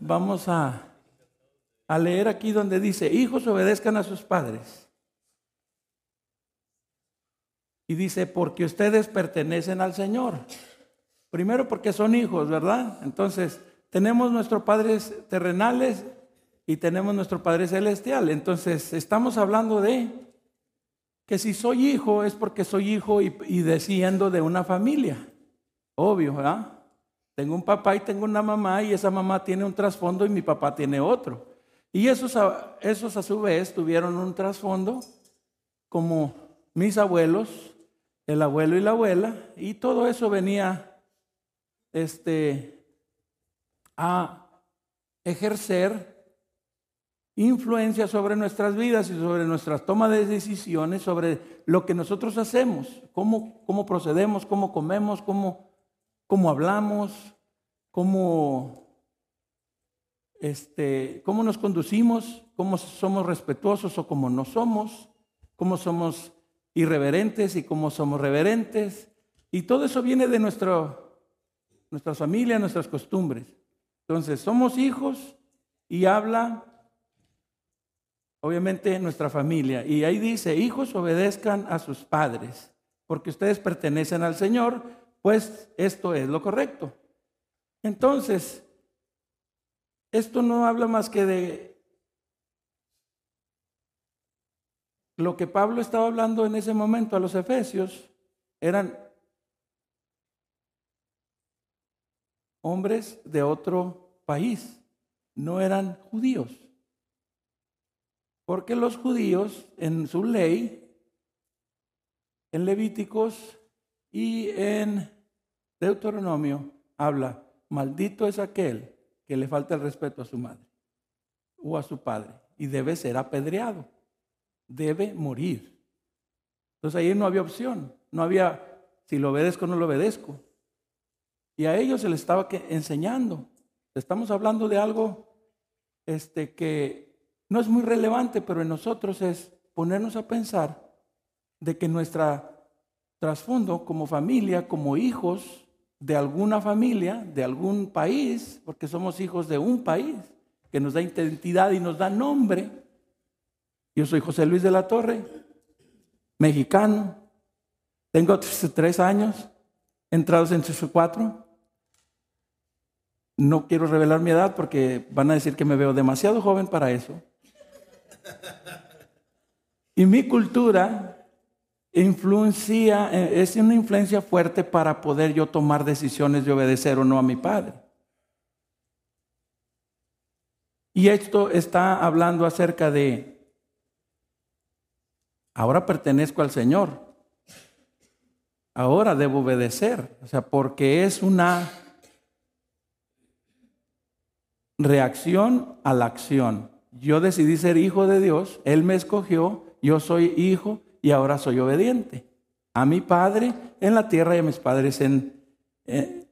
Vamos a, a leer aquí donde dice, hijos obedezcan a sus padres. Y dice, porque ustedes pertenecen al Señor. Primero porque son hijos, ¿verdad? Entonces, tenemos nuestros padres terrenales y tenemos nuestro Padre Celestial. Entonces, estamos hablando de que si soy hijo es porque soy hijo y, y desciendo de una familia. Obvio, ¿verdad? Tengo un papá y tengo una mamá y esa mamá tiene un trasfondo y mi papá tiene otro. Y esos a, esos a su vez tuvieron un trasfondo como mis abuelos, el abuelo y la abuela, y todo eso venía este, a ejercer influencia sobre nuestras vidas y sobre nuestras tomas de decisiones, sobre lo que nosotros hacemos, cómo, cómo procedemos, cómo comemos, cómo cómo hablamos, cómo, este, cómo nos conducimos, cómo somos respetuosos o cómo no somos, cómo somos irreverentes y cómo somos reverentes. Y todo eso viene de nuestro, nuestra familia, nuestras costumbres. Entonces, somos hijos y habla, obviamente, nuestra familia. Y ahí dice, hijos obedezcan a sus padres, porque ustedes pertenecen al Señor, pues esto es lo correcto. Entonces, esto no habla más que de lo que Pablo estaba hablando en ese momento a los efesios, eran hombres de otro país, no eran judíos. Porque los judíos en su ley, en Levíticos y en Deuteronomio habla, maldito es aquel que le falta el respeto a su madre o a su padre y debe ser apedreado, debe morir. Entonces ahí no había opción, no había si lo obedezco o no lo obedezco. Y a ellos se les estaba enseñando. Estamos hablando de algo este, que no es muy relevante, pero en nosotros es ponernos a pensar de que nuestra trasfondo como familia, como hijos de alguna familia, de algún país, porque somos hijos de un país que nos da identidad y nos da nombre. Yo soy José Luis de la Torre, mexicano, tengo tres años, entrados en cuatro. No quiero revelar mi edad porque van a decir que me veo demasiado joven para eso. Y mi cultura influencia, eh, es una influencia fuerte para poder yo tomar decisiones de obedecer o no a mi padre. Y esto está hablando acerca de, ahora pertenezco al Señor, ahora debo obedecer, o sea, porque es una reacción a la acción. Yo decidí ser hijo de Dios, Él me escogió, yo soy hijo y ahora soy obediente a mi Padre en la tierra y a mis padres en, eh,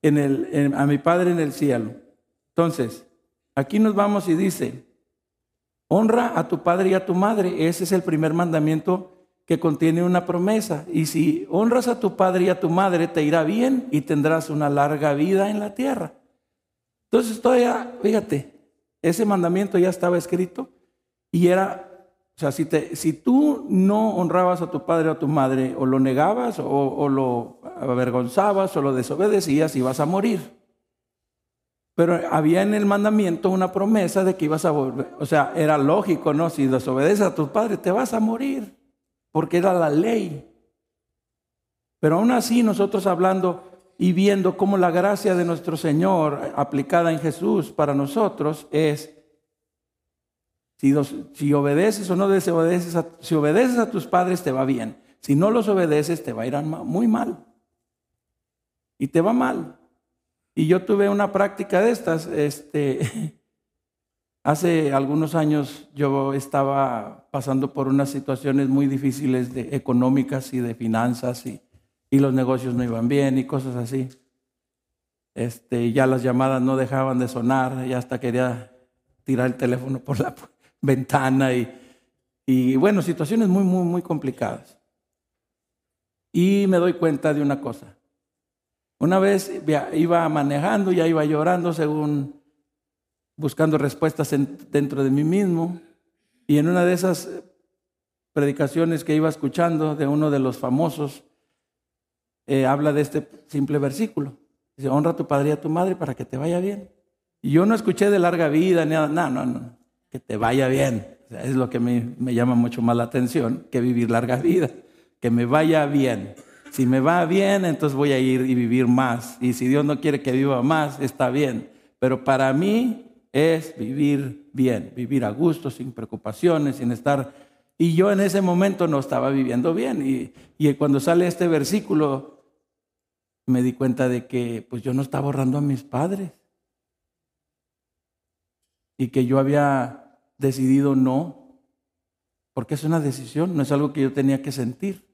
en, el, a mi Padre en el cielo. Entonces, aquí nos vamos y dice, honra a tu padre y a tu madre. Ese es el primer mandamiento que contiene una promesa. Y si honras a tu padre y a tu madre, te irá bien y tendrás una larga vida en la tierra. Entonces, todavía, fíjate, ese mandamiento ya estaba escrito y era sea, si, te, si tú no honrabas a tu padre o a tu madre, o lo negabas, o, lo avergonzabas, o lo desobedecías, ibas a morir. Pero había en el mandamiento una promesa de que ibas a volver. O sea, era lógico, ¿no? Si desobedeces a tu padre, te vas a morir, porque era la ley. Pero aún así, nosotros hablando y viendo cómo la gracia de nuestro Señor aplicada en Jesús para nosotros es si, obedeces o no desobedeces, si obedeces a tus padres te va bien. Si no los obedeces te va a ir muy mal. Y te va mal. Y yo tuve una práctica de estas. Este, hace algunos años yo estaba pasando por unas situaciones muy difíciles de económicas y de finanzas y, y los negocios no iban bien y cosas así. Este, ya las llamadas no dejaban de sonar, ya hasta quería tirar el teléfono por la, ventana y, y bueno, situaciones muy, muy, muy complicadas. Y me doy cuenta de una cosa. Una vez iba manejando, ya iba llorando según buscando respuestas dentro de mí mismo. Y en una de esas predicaciones que iba escuchando de uno de los famosos, eh, habla de este simple versículo. Dice, honra a tu padre y a tu madre para que te vaya bien. Y yo no escuché de larga vida, ni nada, no, no, no, que te vaya bien. es lo que me, me llama mucho más la atención que vivir larga vida, que me vaya bien. Si me va bien, entonces voy a ir y vivir más. Y si Dios no quiere que viva más, está bien. Pero para mí es vivir bien, vivir a gusto, sin preocupaciones, sin estar... Y yo en ese momento no estaba viviendo bien. Y, y cuando sale este versículo, me di cuenta de que pues yo no estaba ahorrando a mis padres y que yo había decidido no, porque es una decisión, no es algo que yo tenía que sentir,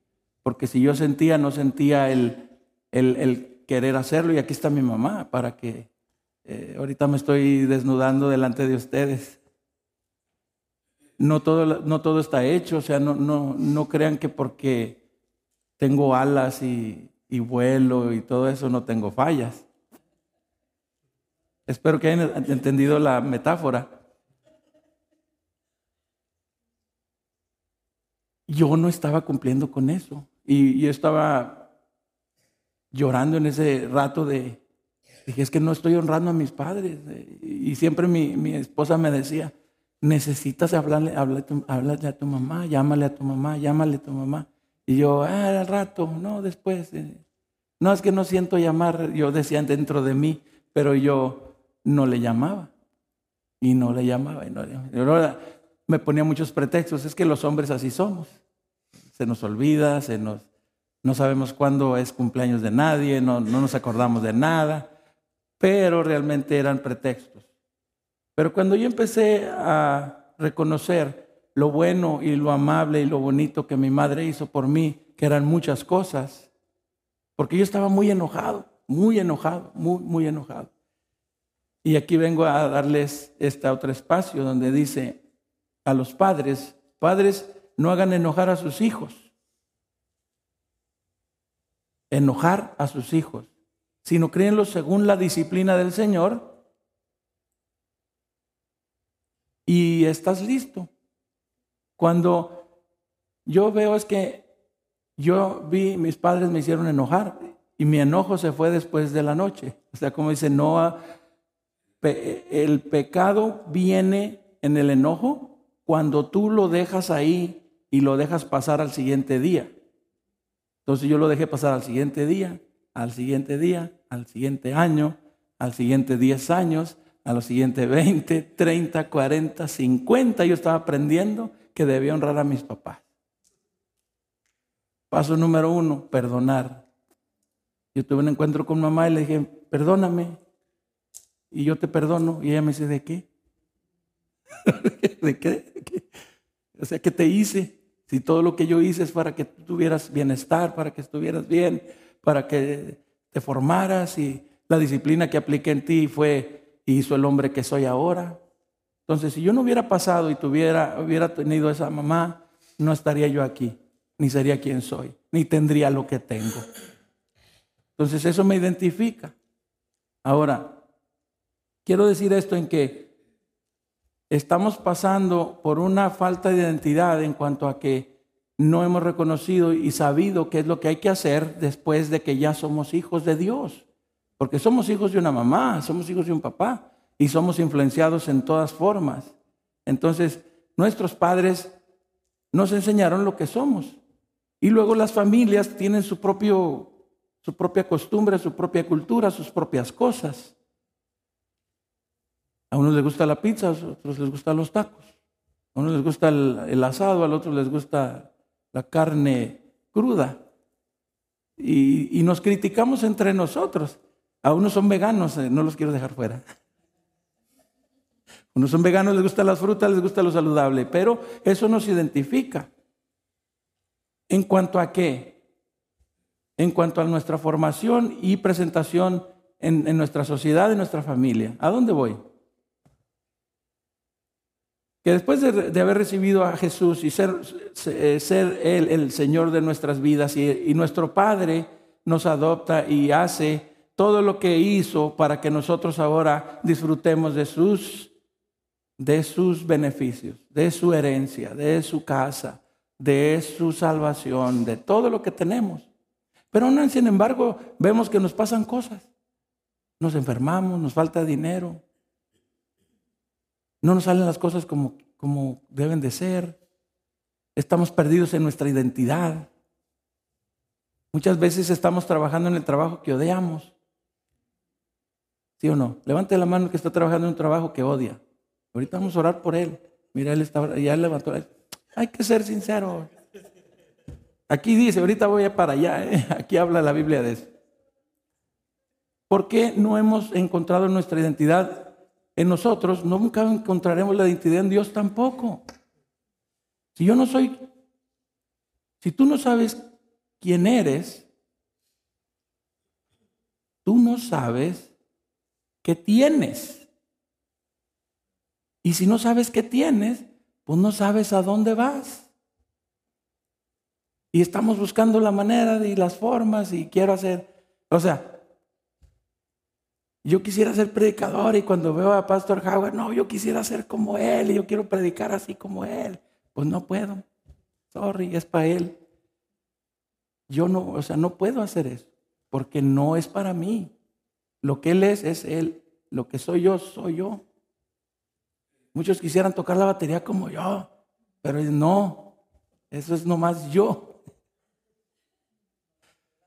porque si yo sentía, no sentía el, el, querer hacerlo y aquí está mi mamá para que eh, ahorita me estoy desnudando delante de ustedes. No todo, no todo está hecho, o sea, no, no, no crean que porque tengo alas y, y vuelo y todo eso, no tengo fallas. Espero que hayan entendido la metáfora. Yo no estaba cumpliendo con eso. Y yo estaba llorando en ese rato de, dije, es que no estoy honrando a mis padres. Y siempre mi, mi esposa me decía, necesitas hablarle, hablarle, a tu mamá, llámale a tu mamá, llámale a tu mamá. Y yo, ah, al rato, no, después. Eh, no es que no siento llamar, yo decía dentro de mí, pero yo no le llamaba. Y no le llamaba. Y no me ponía muchos pretextos. Es que los hombres así somos. Se nos olvida, se nos, no sabemos cuándo es cumpleaños de nadie, no, no nos acordamos de nada. Pero realmente eran pretextos. Pero cuando yo empecé a reconocer lo bueno y lo amable y lo bonito que mi madre hizo por mí, que eran muchas cosas, porque yo estaba muy enojado, muy enojado, muy, muy enojado. Y aquí vengo a darles este otro espacio donde dice a los padres, padres, no hagan enojar a sus hijos. Enojar a sus hijos, sino créenlo según la disciplina del Señor. Y estás listo. Cuando yo veo es que yo vi, mis padres me hicieron enojar y mi enojo se fue después de la noche. O sea, como dice Noah, el pecado viene en el enojo cuando tú lo dejas ahí y lo dejas pasar al siguiente día. Entonces yo lo dejé pasar al siguiente día, al siguiente día, al siguiente año, al siguiente 10 años, a los siguientes 20, 30, 40, 50. Yo estaba aprendiendo que debía honrar a mis papás. Paso número uno, perdonar. Yo tuve un encuentro con mamá y le dije, perdóname. Y yo te perdono. Y ella me dice, ¿de qué? ¿De qué? O sea, ¿qué te hice? Si todo lo que yo hice es para que tuvieras bienestar, para que estuvieras bien, para que te formaras y la disciplina que apliqué en ti fue, hizo el hombre que soy ahora. Entonces, si yo no hubiera pasado y tuviera, hubiera tenido esa mamá, no estaría yo aquí, ni sería quien soy, ni tendría lo que tengo. Entonces, eso me identifica. Ahora, quiero decir esto en que estamos pasando por una falta de identidad en cuanto a que no hemos reconocido y sabido qué es lo que hay que hacer después de que ya somos hijos de Dios. Porque somos hijos de una mamá, somos hijos de un papá y somos influenciados en todas formas. Entonces, nuestros padres nos enseñaron lo que somos. Y luego las familias tienen su, propio, su propia costumbre, su propia cultura, sus propias cosas. A unos les gusta la pizza, a otros les gustan los tacos. A unos les gusta el, asado, a otros les gusta la carne cruda. Y, nos criticamos entre nosotros. A unos son veganos, eh, no los quiero dejar fuera. Unos son veganos, les gustan las frutas, les gusta lo saludable, pero eso nos identifica. ¿En cuanto a qué? En cuanto a nuestra formación y presentación en, nuestra sociedad, en nuestra familia. ¿A dónde voy? Que después de, haber recibido a Jesús y ser, ser Él el Señor de nuestras vidas y, y nuestro Padre nos adopta y hace todo lo que hizo para que nosotros ahora disfrutemos de sus, de sus beneficios, de su herencia, de su casa, de su salvación, de todo lo que tenemos. Pero aún sin embargo, vemos que nos pasan cosas. Nos enfermamos, nos falta dinero. No nos salen las cosas como, como deben de ser. Estamos perdidos en nuestra identidad. Muchas veces estamos trabajando en el trabajo que odiamos. ¿Sí o no? Levante la mano que está trabajando en un trabajo que odia. Ahorita vamos a orar por él. Mira, él está, ya levantó. Hay que ser sincero. Aquí dice, ahorita voy para allá. ¿eh? Aquí habla la Biblia de eso. ¿Por qué no hemos encontrado nuestra identidad en nosotros? Nunca encontraremos la identidad en Dios tampoco. Si yo no soy, si tú no sabes quién eres, tú no sabes qué tienes. Y si no sabes qué tienes, pues no sabes a dónde vas. Y estamos buscando la manera y las formas y quiero hacer, o sea, yo quisiera ser predicador y cuando veo a Pastor Howard, no, yo quisiera ser como él y yo quiero predicar así como él. Pues no puedo. Sorry, es para él. Yo no, o sea, no puedo hacer eso, porque no es para mí. Lo que Él es, es Él. Lo que soy yo, soy yo. Muchos quisieran tocar la batería como yo, pero no, eso es nomás yo.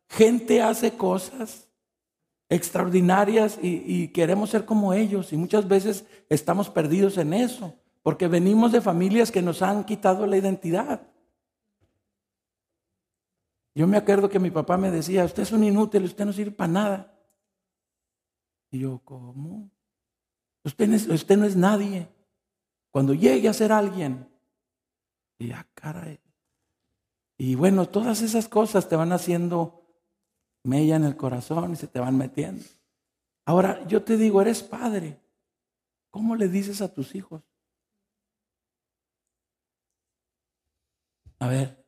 Gente hace cosas extraordinarias y, queremos ser como ellos y muchas veces estamos perdidos en eso, porque venimos de familias que nos han quitado la identidad. Yo me acuerdo que mi papá me decía, usted es un inútil, usted no sirve para nada. Y yo, ¿cómo? Usted no es, nadie. Cuando llegue a ser alguien, y ya, caray. Y bueno, todas esas cosas te van haciendo mella en el corazón y se te van metiendo. Ahora, yo te digo, eres padre. ¿Cómo le dices a tus hijos? A ver,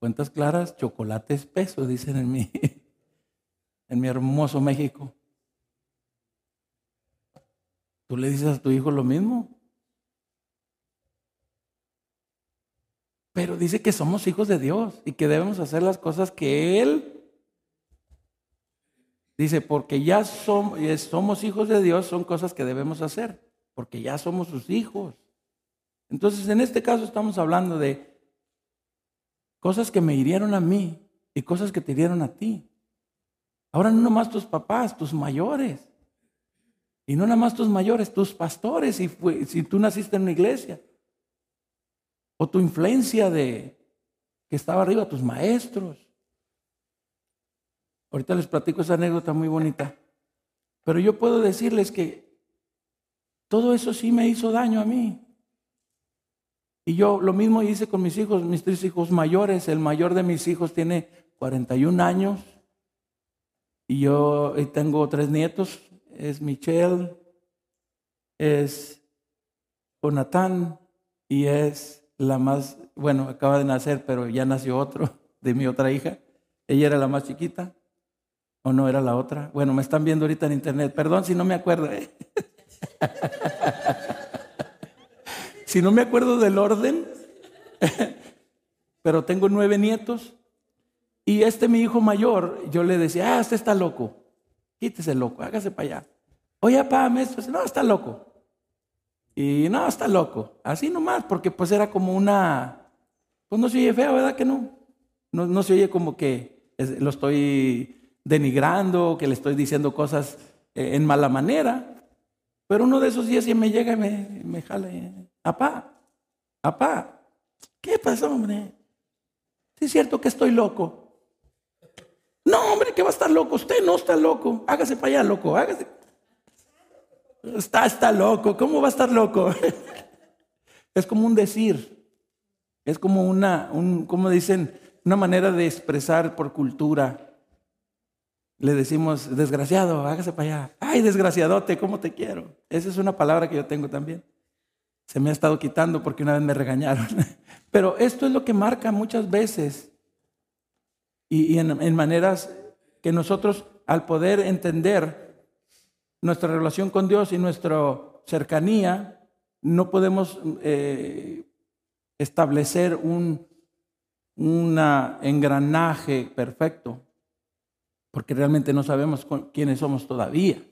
Cuentas claras, chocolate espeso, dicen en mi, en mi hermoso México. ¿Tú le dices a tu hijo lo mismo? Pero dice que somos hijos de Dios y que debemos hacer las cosas que Él dice, porque ya somos, somos hijos de Dios, son cosas que debemos hacer, porque ya somos sus hijos. Entonces, en este caso estamos hablando de Cosas que me hirieron a mí y cosas que te hirieron a ti. Ahora no nomás tus papás, tus mayores. Y no nada más tus mayores, tus pastores, si, si tú naciste en una iglesia. O tu influencia de que estaba arriba, tus maestros. Ahorita les platico esa anécdota muy bonita. Pero yo puedo decirles que todo eso sí me hizo daño a mí. Y yo lo mismo hice con mis hijos, mis tres hijos mayores. El mayor de mis hijos tiene 41 años. Y yo tengo tres nietos. Es Michelle, es Jonathan y es la más, bueno, acaba de nacer, pero ya nació otro de mi otra hija. Ella era la más chiquita. ¿O no era la otra? Bueno, me están viendo ahorita en internet. Perdón si no me acuerdo. ¿eh? Si no me acuerdo del orden, pero tengo nueve nietos. Y este mi hijo mayor, yo le decía, ah, este está loco. Quítese loco, hágase para allá. Oye, papá, maestro, no, está loco. Y no, está loco. Así nomás, porque pues era como una, pues no se oye feo, ¿verdad que no? No, no se oye como que lo estoy denigrando, que le estoy diciendo cosas eh, en mala manera. Pero uno de esos días sí me llega y me, me jala. Apá, apá, ¿qué pasó, hombre? es cierto que estoy loco. No, hombre, que va a estar loco. Usted no está loco. Hágase para allá, loco. Hágase. Está, está loco. ¿Cómo va a estar loco? es como un decir. Es como una, un, como dicen, una manera de expresar por cultura. Le decimos, desgraciado, hágase para allá. Ay, desgraciadote, ¿cómo te quiero? Esa es una palabra que yo tengo también se me ha estado quitando porque una vez me regañaron. Pero esto es lo que marca muchas veces y, en, maneras que nosotros al poder entender nuestra relación con Dios y nuestra cercanía, no podemos eh, establecer un engranaje perfecto, porque realmente no sabemos quiénes somos todavía.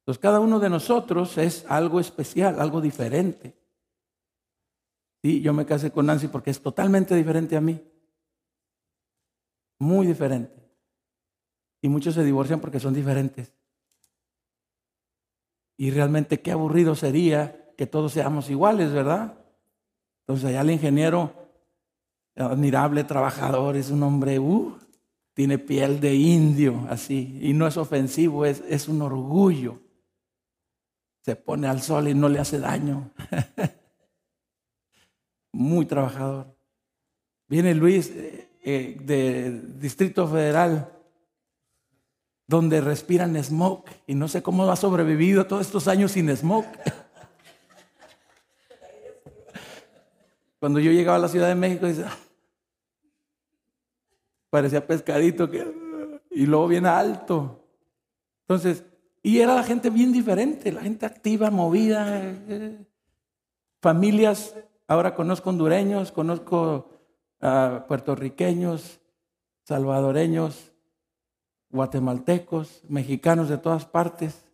Entonces cada uno de nosotros es algo especial, algo diferente. Sí, yo me casé con Nancy porque es totalmente diferente a mí. Muy diferente. Y muchos se divorcian porque son diferentes. Y realmente qué aburrido sería que todos seamos iguales, ¿verdad? Entonces allá el ingeniero, admirable trabajador, es un hombre, uh, tiene piel de indio, así, y no es ofensivo, es, un orgullo se pone al sol y no le hace daño. Muy trabajador. Viene Luis eh, eh, de Distrito Federal, donde respiran smoke y no sé cómo ha sobrevivido todos estos años sin smoke. Cuando yo llegaba a la Ciudad de México, ah", parecía pescadito que, y luego bien alto. Entonces, y era la gente bien diferente, la gente activa, movida. Eh, familias, ahora conozco hondureños, conozco puertorriqueños, salvadoreños, guatemaltecos, mexicanos de todas partes.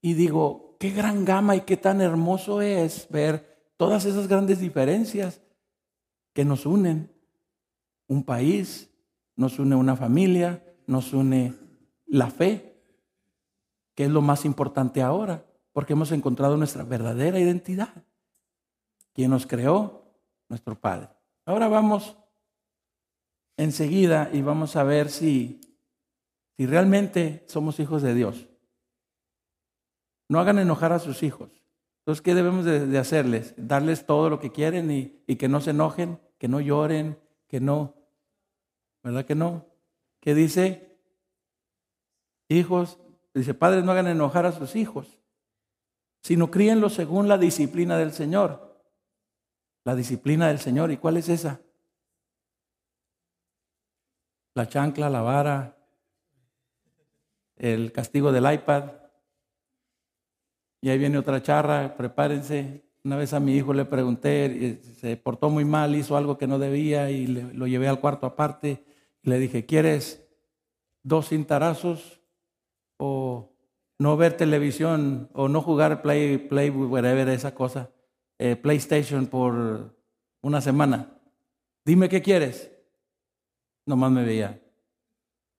Y digo, qué gran gama y qué tan hermoso es ver todas esas grandes diferencias que nos unen. Un país, nos une una familia, nos une la fe que es lo más importante ahora, porque hemos encontrado nuestra verdadera identidad. ¿Quién nos creó? Nuestro Padre. Ahora vamos enseguida y vamos a ver si, si realmente somos hijos de Dios. No hagan enojar a sus hijos. Entonces, ¿qué debemos de, hacerles? Darles todo lo que quieren y, y que no se enojen, que no lloren, que no, ¿verdad que no? ¿Qué dice? Hijos, Dice, padres, no hagan enojar a sus hijos, sino críenlos según la disciplina del Señor. La disciplina del Señor. ¿Y cuál es esa? La chancla, la vara, el castigo del iPad. Y ahí viene otra charra, prepárense. Una vez a mi hijo le pregunté, se portó muy mal, hizo algo que no debía y lo llevé al cuarto aparte. Le dije, ¿quieres dos cintarazos o no ver televisión o no jugar play, play whatever, esa cosa, eh, PlayStation por una semana. Dime qué quieres. Nomás me veía.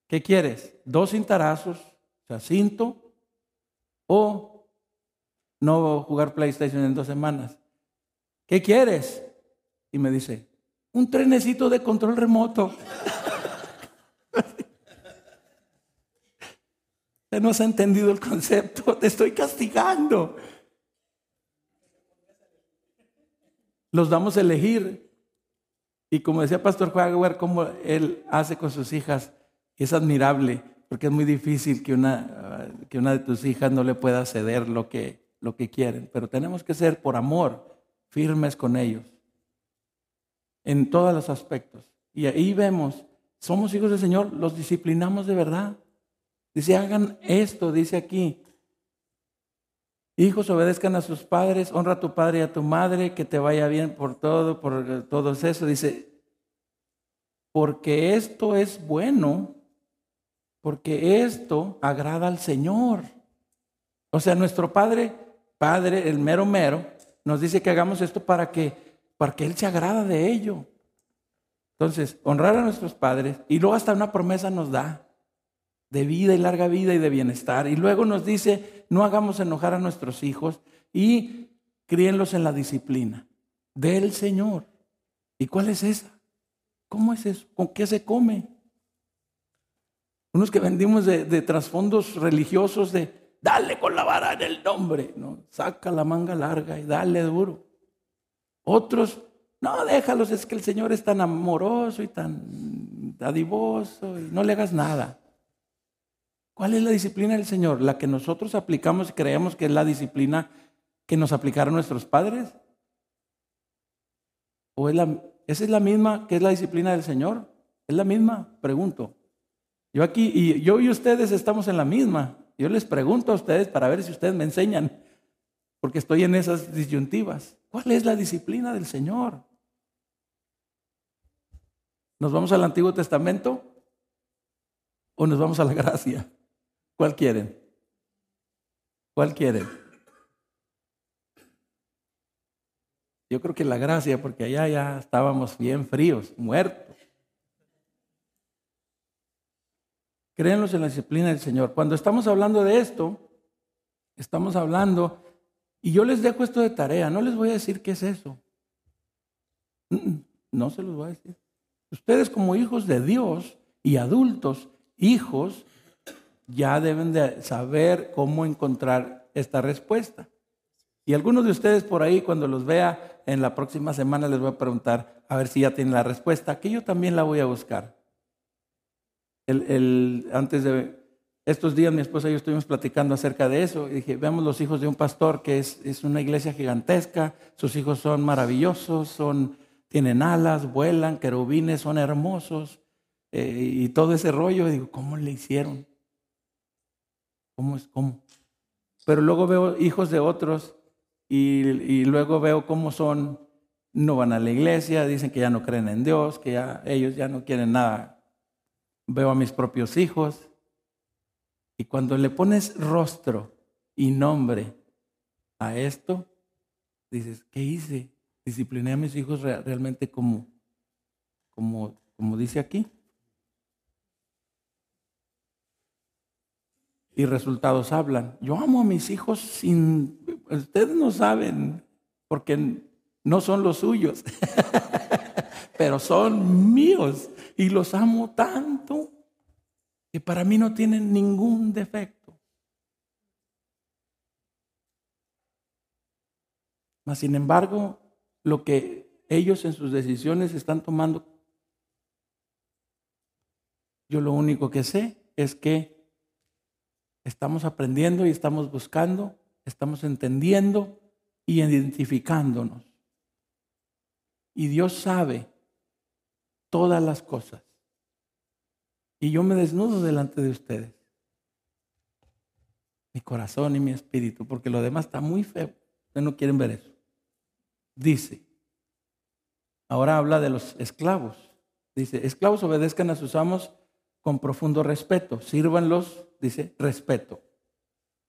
¿Qué quieres? Dos cintarazos, o sea, cinto, o no jugar PlayStation en dos semanas. ¿Qué quieres? Y me dice, un trenecito de control remoto. Usted no has entendido el concepto, te estoy castigando. Los damos a elegir. Y como decía Pastor Juan, cómo él hace con sus hijas, es admirable, porque es muy difícil que una, que una de tus hijas no le pueda ceder lo que, lo que quieren. Pero tenemos que ser por amor firmes con ellos, en todos los aspectos. Y ahí vemos, somos hijos del Señor, los disciplinamos de verdad. Dice, hagan esto, dice aquí. Hijos, obedezcan a sus padres, honra a tu padre y a tu madre, que te vaya bien por todo, por todo eso. Dice, porque esto es bueno, porque esto agrada al Señor. O sea, nuestro Padre, Padre, el mero mero, nos dice que hagamos esto para que, para que Él se agrada de ello. Entonces, honrar a nuestros padres y luego hasta una promesa nos da de vida y larga vida y de bienestar. Y luego nos dice, no hagamos enojar a nuestros hijos y críenlos en la disciplina del Señor. ¿Y cuál es esa? ¿Cómo es eso? ¿Con qué se come? Unos que vendimos de, trasfondos religiosos de dale con la vara en el nombre, ¿no? Saca la manga larga y dale duro. Otros, no, déjalos, es que el Señor es tan amoroso y tan dadivoso y no le hagas nada. ¿Cuál es la disciplina del Señor? ¿La que nosotros aplicamos y creemos que es la disciplina que nos aplicaron nuestros padres? ¿O es la, esa es la misma que es la disciplina del Señor? ¿Es la misma? Pregunto. Yo aquí, y yo y ustedes estamos en la misma. Yo les pregunto a ustedes para ver si ustedes me enseñan, porque estoy en esas disyuntivas. ¿Cuál es la disciplina del Señor? ¿Nos vamos al Antiguo Testamento o nos vamos a la gracia? ¿Cuál quieren? ¿Cuál quieren? Yo creo que la gracia, porque allá ya estábamos bien fríos, muertos. Créenlos en la disciplina del Señor. Cuando estamos hablando de esto, estamos hablando, y yo les dejo esto de tarea, no les voy a decir qué es eso. No se los voy a decir. Ustedes como hijos de Dios y adultos, hijos, ya deben de saber cómo encontrar esta respuesta. Y algunos de ustedes por ahí, cuando los vea en la próxima semana, les voy a preguntar a ver si ya tienen la respuesta, que yo también la voy a buscar. El, antes de estos días, mi esposa y yo estuvimos platicando acerca de eso. Y dije, vemos los hijos de un pastor que es, es una iglesia gigantesca, sus hijos son maravillosos, son, tienen alas, vuelan, querubines, son hermosos. Eh, y todo ese rollo, digo, ¿cómo le hicieron? ¿Cómo es? ¿Cómo? Pero luego veo hijos de otros y, luego veo cómo son, no van a la iglesia, dicen que ya no creen en Dios, que ya, ellos ya no quieren nada. Veo a mis propios hijos y cuando le pones rostro y nombre a esto, dices, ¿qué hice? Discipliné a mis hijos realmente como, como, como dice aquí. Y resultados hablan. Yo amo a mis hijos sin, ustedes no saben, porque no son los suyos, pero son míos y los amo tanto que para mí no tienen ningún defecto. Mas, sin embargo, lo que ellos en sus decisiones están tomando, yo lo único que sé es que Estamos aprendiendo y estamos buscando, estamos entendiendo y identificándonos. Y Dios sabe todas las cosas. Y yo me desnudo delante de ustedes. Mi corazón y mi espíritu, porque lo demás está muy feo. Ustedes no quieren ver eso. Dice, ahora habla de los esclavos. Dice, esclavos obedezcan a sus amos con profundo respeto, sírvanlos dice respeto.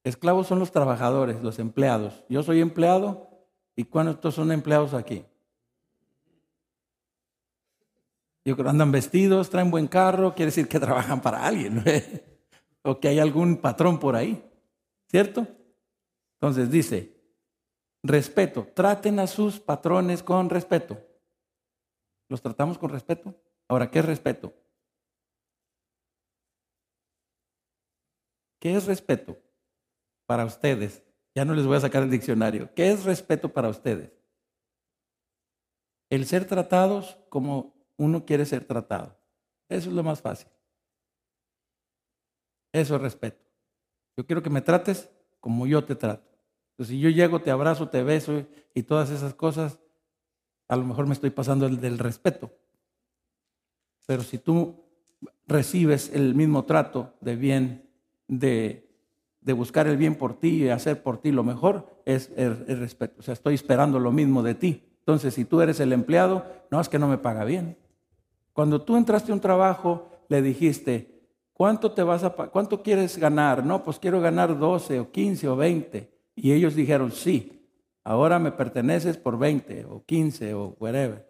Esclavos son los trabajadores, los empleados. Yo soy empleado y ¿cuántos son empleados aquí? Yo creo andan vestidos, traen buen carro, quiere decir que trabajan para alguien, o que hay algún patrón por ahí, ¿cierto? Entonces dice, respeto, traten a sus patrones con respeto. ¿Los tratamos con respeto? Ahora, ¿qué es respeto? ¿Qué es respeto para ustedes? Ya no les voy a sacar el diccionario. ¿Qué es respeto para ustedes? El ser tratados como uno quiere ser tratado. Eso es lo más fácil. Eso es respeto. Yo quiero que me trates como yo te trato. Entonces, si yo llego, te abrazo, te beso y todas esas cosas, a lo mejor me estoy pasando el del respeto. Pero si tú recibes el mismo trato de bien de, buscar el bien por ti y hacer por ti lo mejor es el, respeto. O sea, estoy esperando lo mismo de ti. Entonces, si tú eres el empleado, no es que no me paga bien. Cuando tú entraste a un trabajo, le dijiste, ¿cuánto te vas a cuánto quieres ganar? No, pues quiero ganar 12 o 15 o 20. Y ellos dijeron, sí, ahora me perteneces por 20 o 15 o whatever.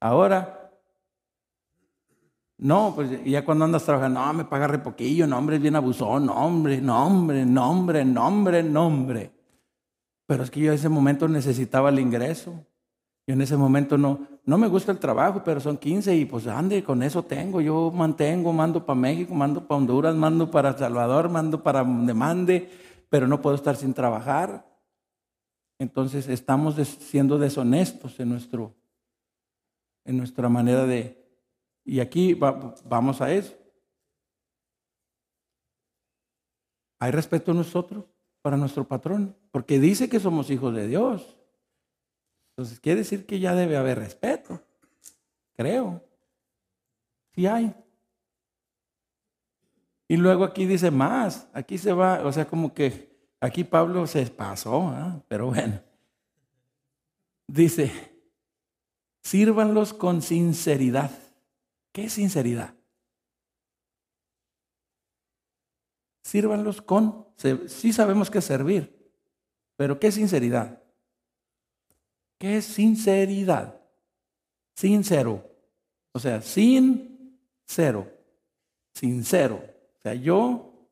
Ahora no, pues ya cuando andas trabajando, no, me paga re poquillo, no, hombre, es bien abusón, no, hombre, no, hombre, no, hombre, no, hombre, no, hombre. Pero es que yo en ese momento necesitaba el ingreso. Yo en ese momento no, no me gusta el trabajo, pero son 15 y pues ande, con eso tengo. Yo mantengo, mando para México, mando para Honduras, mando para Salvador, mando para donde mande, pero no puedo estar sin trabajar. Entonces estamos siendo deshonestos en, nuestro, en nuestra manera de, y aquí vamos a eso. ¿Hay respeto a nosotros para nuestro patrón? Porque dice que somos hijos de Dios. Entonces quiere decir que ya debe haber respeto. Creo. Sí hay. Y luego aquí dice más, aquí se va, o sea, como que aquí Pablo se pasó, ¿ah? pero bueno. Dice, sírvanlos con sinceridad. ¿Qué sinceridad? Sírvanlos con, sí sabemos es servir, pero ¿qué sinceridad? ¿Qué sinceridad? Sincero. O sea, sin cero. Sincero. O sea, yo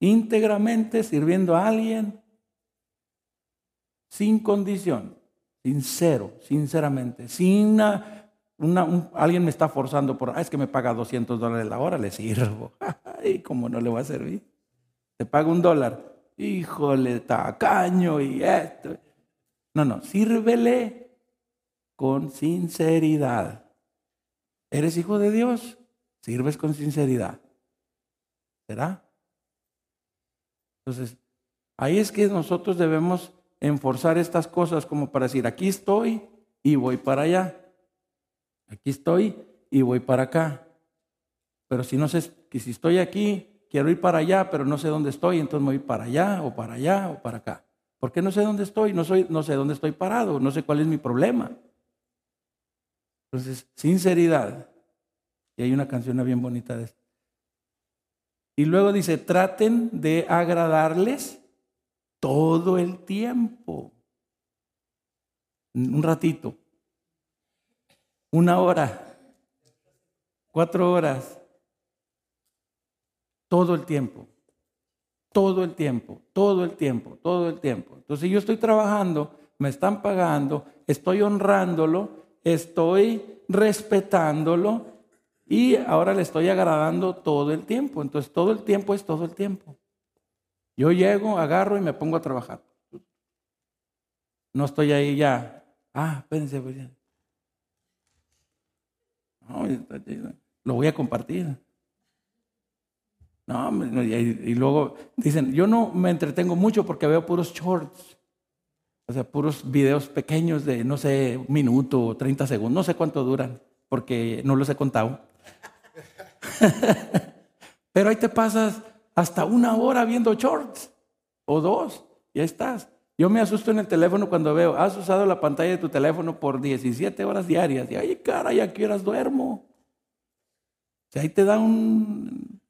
íntegramente sirviendo a alguien sin condición, sincero, sinceramente, sin alguien me está forzando por, ah, es que me paga 200 dólares la hora, le sirvo. ¿Y cómo no le va a servir? Te paga un dólar, híjole, tacaño y esto. No, no, sírvele con sinceridad. ¿Eres hijo de Dios? Sirves con sinceridad. ¿Será? Entonces, ahí es que nosotros debemos enforzar estas cosas como para decir, aquí estoy y voy para allá. Aquí estoy y voy para acá. Pero si no sé, que si estoy aquí, quiero ir para allá, pero no sé dónde estoy, entonces me voy para allá o para allá o para acá. ¿Por qué no sé dónde estoy? No, soy, no sé dónde estoy parado, no sé cuál es mi problema. Entonces, sinceridad. Y hay una canción bien bonita de esto. Y luego dice, traten de agradarles todo el tiempo. Un ratito. Una hora. Cuatro horas. Todo el tiempo. Todo el tiempo. Todo el tiempo. Todo el tiempo. Entonces yo estoy trabajando, me están pagando, estoy honrándolo, estoy respetándolo y ahora le estoy agradando todo el tiempo. Entonces todo el tiempo es todo el tiempo. Yo llego, agarro y me pongo a trabajar. No estoy ahí ya. Ah, espérense. Pues lo voy a compartir. No, y, y, luego dicen, yo no me entretengo mucho porque veo puros shorts. O sea, puros videos pequeños de, no sé, un minuto o 30 segundos. No sé cuánto duran porque no los he contado. Pero ahí te pasas hasta una hora viendo shorts o dos, ya estás. Yo me asusto en el teléfono cuando veo, has usado la pantalla de tu teléfono por 17 horas diarias. Y ay, cara, ¿ya qué horas duermo? O ahí te da un...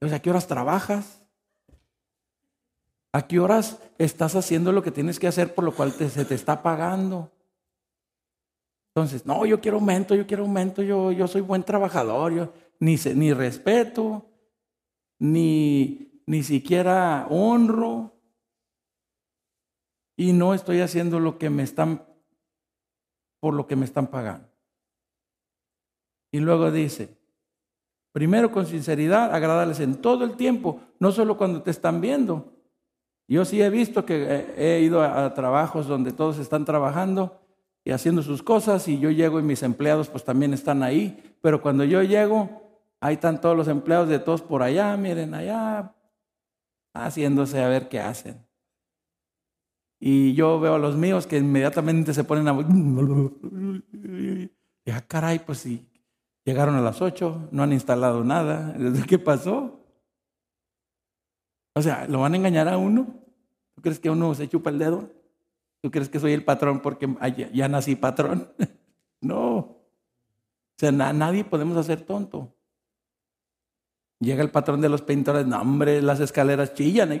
O sea, ¿a qué horas trabajas? ¿A qué horas estás haciendo lo que tienes que hacer por lo cual se te está pagando? Entonces, no, yo quiero aumento, yo quiero aumento, yo, yo soy buen trabajador, yo ni, ni respeto, ni, ni siquiera honro, y no estoy haciendo lo que me están, por lo que me están pagando. Y luego dice, primero con sinceridad, agradarles en todo el tiempo, no solo cuando te están viendo. Yo sí he visto que he ido a trabajos donde todos están trabajando y haciendo sus cosas y yo llego y mis empleados pues también están ahí, pero cuando yo llego, ahí están todos los empleados de todos por allá, miren allá, haciéndose a ver qué hacen. Y yo veo a los míos que inmediatamente se ponen a... Y ah, caray, pues si llegaron a las ocho, no han instalado nada, ¿qué pasó? O sea, ¿lo van a engañar a uno? ¿Tú crees que uno se chupa el dedo? ¿Tú crees que soy el patrón porque ya nací patrón? no. O sea, nadie podemos hacer tonto. Llega el patrón de los pintores, no hombre, las escaleras chillan y,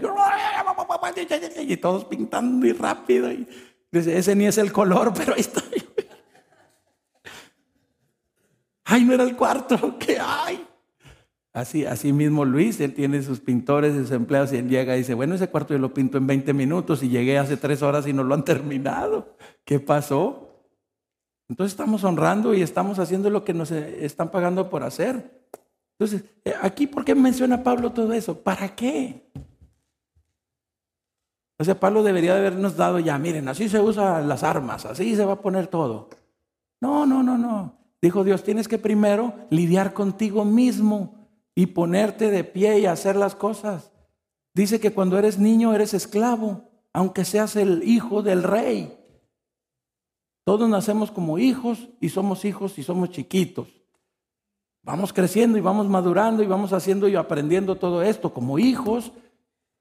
todos pintando muy rápido. Y dice, ese ni es el color, pero ahí estoy. Ay, no era el cuarto, ¿qué hay? Así, así mismo Luis, él tiene sus pintores, sus empleados, y él llega y dice, bueno, ese cuarto yo lo pinto en 20 minutos y llegué hace tres horas y no lo han terminado. ¿Qué pasó? Entonces estamos honrando y estamos haciendo lo que nos están pagando por hacer. Entonces, eh, aquí, ¿por qué menciona Pablo todo eso? ¿Para qué? O sea, Pablo debería habernos dado ya, miren, así se usan las armas, así se va a poner todo. No, no, no, no. Dijo Dios, tienes que primero lidiar contigo mismo y ponerte de pie y hacer las cosas. Dice que cuando eres niño eres esclavo, aunque seas el hijo del rey. Todos nacemos como hijos y somos hijos y somos chiquitos. Vamos creciendo y vamos madurando y vamos haciendo y aprendiendo todo esto como hijos.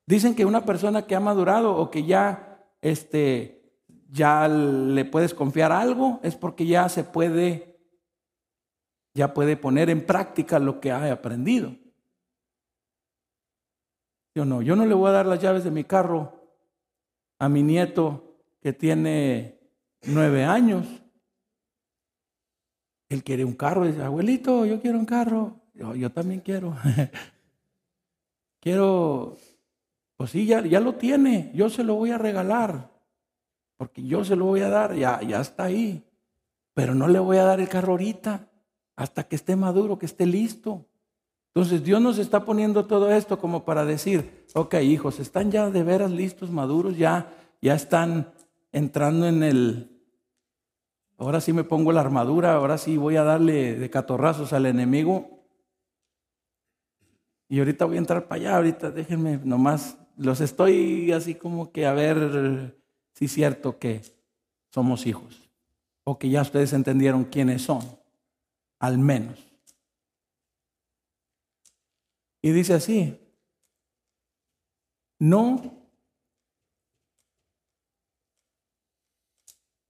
Dicen que una persona que ha madurado o que ya, este, ya le puedes confiar algo es porque ya se puede, ya puede poner en práctica lo que ha aprendido. Yo no, yo no le voy a dar las llaves de mi carro a mi nieto que tiene nueve años. Él quiere un carro, dice, abuelito, yo quiero un carro. Yo, yo también quiero. quiero, pues sí, ya, ya lo tiene, yo se lo voy a regalar, porque yo se lo voy a dar, ya, ya está ahí. Pero no le voy a dar el carro ahorita, hasta que esté maduro, que esté listo. Entonces Dios nos está poniendo todo esto como para decir, ok hijos, están ya de veras listos, maduros, ya, ya están entrando en el, ahora sí me pongo la armadura, ahora sí voy a darle de catorrazos al enemigo. Y ahorita voy a entrar para allá, ahorita déjenme nomás, los estoy así como que a ver si es cierto que somos hijos, o que ya ustedes entendieron quiénes son, al menos. Y dice así, no,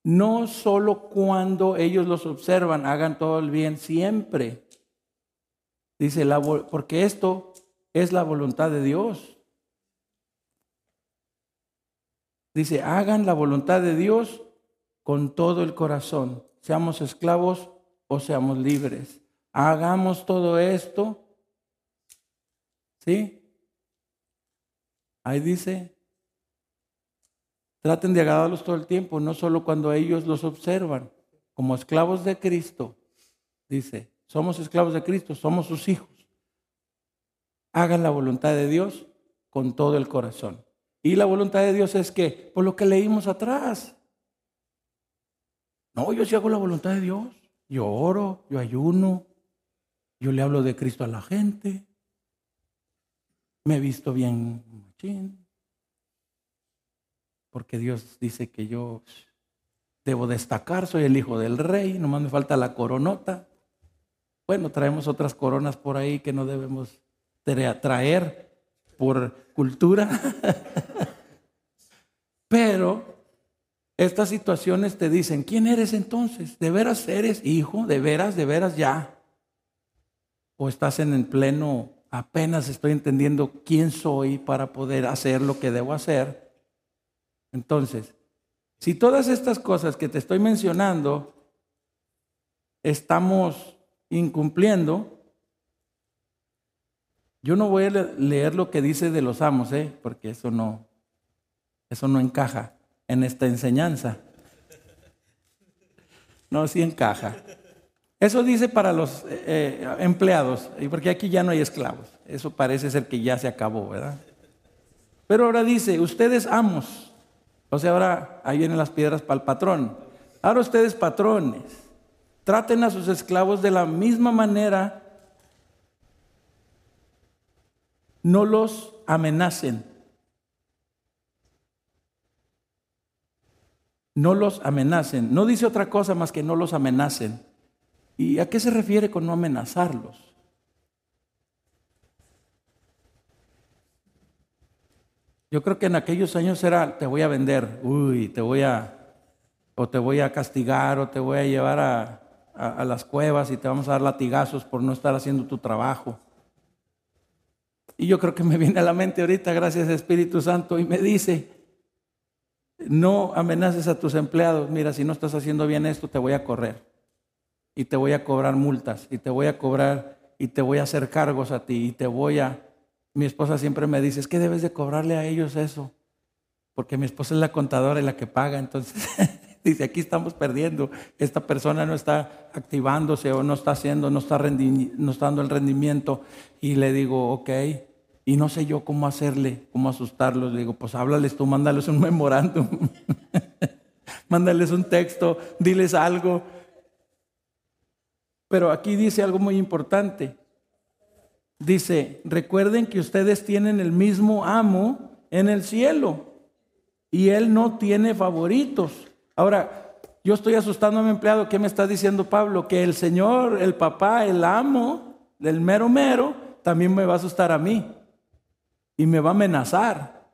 no solo cuando ellos los observan, hagan todo el bien siempre. Dice, la, porque esto es la voluntad de Dios. Dice, hagan la voluntad de Dios con todo el corazón, seamos esclavos o seamos libres. Hagamos todo esto ¿Sí? Ahí dice, traten de agradarlos todo el tiempo, no solo cuando ellos los observan, como esclavos de Cristo. Dice, somos esclavos de Cristo, somos sus hijos. Hagan la voluntad de Dios con todo el corazón. Y la voluntad de Dios es que, por lo que leímos atrás, no, yo sí hago la voluntad de Dios. Yo oro, yo ayuno, yo le hablo de Cristo a la gente me he visto bien porque Dios dice que yo debo destacar, soy el hijo del rey, nomás me falta la coronota. Bueno, traemos otras coronas por ahí que no debemos traer por cultura. Pero estas situaciones te dicen, ¿quién eres entonces? ¿De veras eres hijo? ¿De veras, de veras ya? ¿O estás en el pleno apenas estoy entendiendo quién soy para poder hacer lo que debo hacer. Entonces, si todas estas cosas que te estoy mencionando estamos incumpliendo, yo no voy a leer lo que dice de los amos, ¿eh? porque eso no, eso no encaja en esta enseñanza. No, sí encaja. Eso dice para los eh, eh, empleados, porque aquí ya no hay esclavos. Eso parece ser que ya se acabó, ¿verdad? Pero ahora dice, ustedes amos. O sea, ahora ahí vienen las piedras para el patrón. Ahora ustedes patrones, traten a sus esclavos de la misma manera, no los amenacen. No los amenacen. No dice otra cosa más que no los amenacen. ¿Y a qué se refiere con no amenazarlos? Yo creo que en aquellos años era, te voy a vender, uy, te voy a, o te voy a castigar, o te voy a llevar a, a, las cuevas y te vamos a dar latigazos por no estar haciendo tu trabajo. Y yo creo que me viene a la mente ahorita, gracias Espíritu Santo, y me dice, no amenaces a tus empleados, mira, si no estás haciendo bien esto, te voy a correr. Y te voy a cobrar multas y te voy a cobrar y te voy a hacer cargos a ti y te voy a... Mi esposa siempre me dice, es que debes de cobrarle a ellos eso, porque mi esposa es la contadora y la que paga, entonces dice, aquí estamos perdiendo, esta persona no está activándose o no está haciendo, no está, no está dando el rendimiento. Y le digo, ok, y no sé yo cómo hacerle, cómo asustarlos, le digo, pues háblales tú, mándales un memorándum, mándales un texto, diles algo pero aquí dice algo muy importante. Dice, recuerden que ustedes tienen el mismo amo en el cielo y él no tiene favoritos. Ahora, yo estoy asustando a mi empleado, ¿qué me está diciendo Pablo? Que el Señor, el papá, el amo del mero mero, también me va a asustar a mí y me va a amenazar.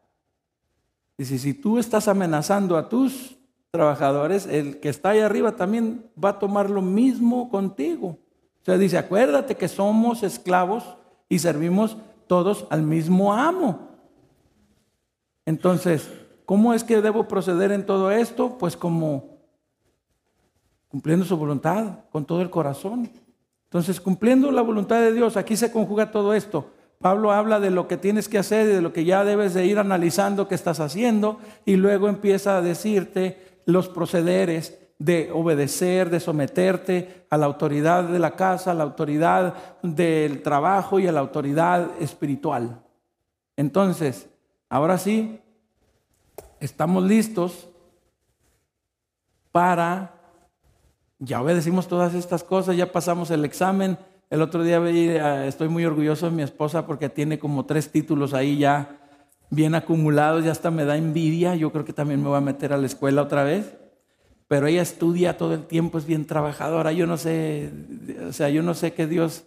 Dice, si tú estás amenazando a tus trabajadores, el que está ahí arriba también va a tomar lo mismo contigo. O sea, dice, acuérdate que somos esclavos y servimos todos al mismo amo. Entonces, ¿cómo es que debo proceder en todo esto? Pues como cumpliendo su voluntad con todo el corazón. Entonces, cumpliendo la voluntad de Dios, aquí se conjuga todo esto. Pablo habla de lo que tienes que hacer y de lo que ya debes de ir analizando que estás haciendo y luego empieza a decirte los procederes de obedecer, de someterte a la autoridad de la casa, a la autoridad del trabajo y a la autoridad espiritual. Entonces, ahora sí, estamos listos para, ya obedecimos todas estas cosas, ya pasamos el examen. El otro día eh, estoy muy orgulloso de mi esposa porque tiene como tres títulos ahí ya bien acumulados, ya hasta me da envidia. Yo creo que también me voy a meter a la escuela otra vez pero ella estudia todo el tiempo, es bien trabajadora. Yo no sé, o sea, yo no sé qué Dios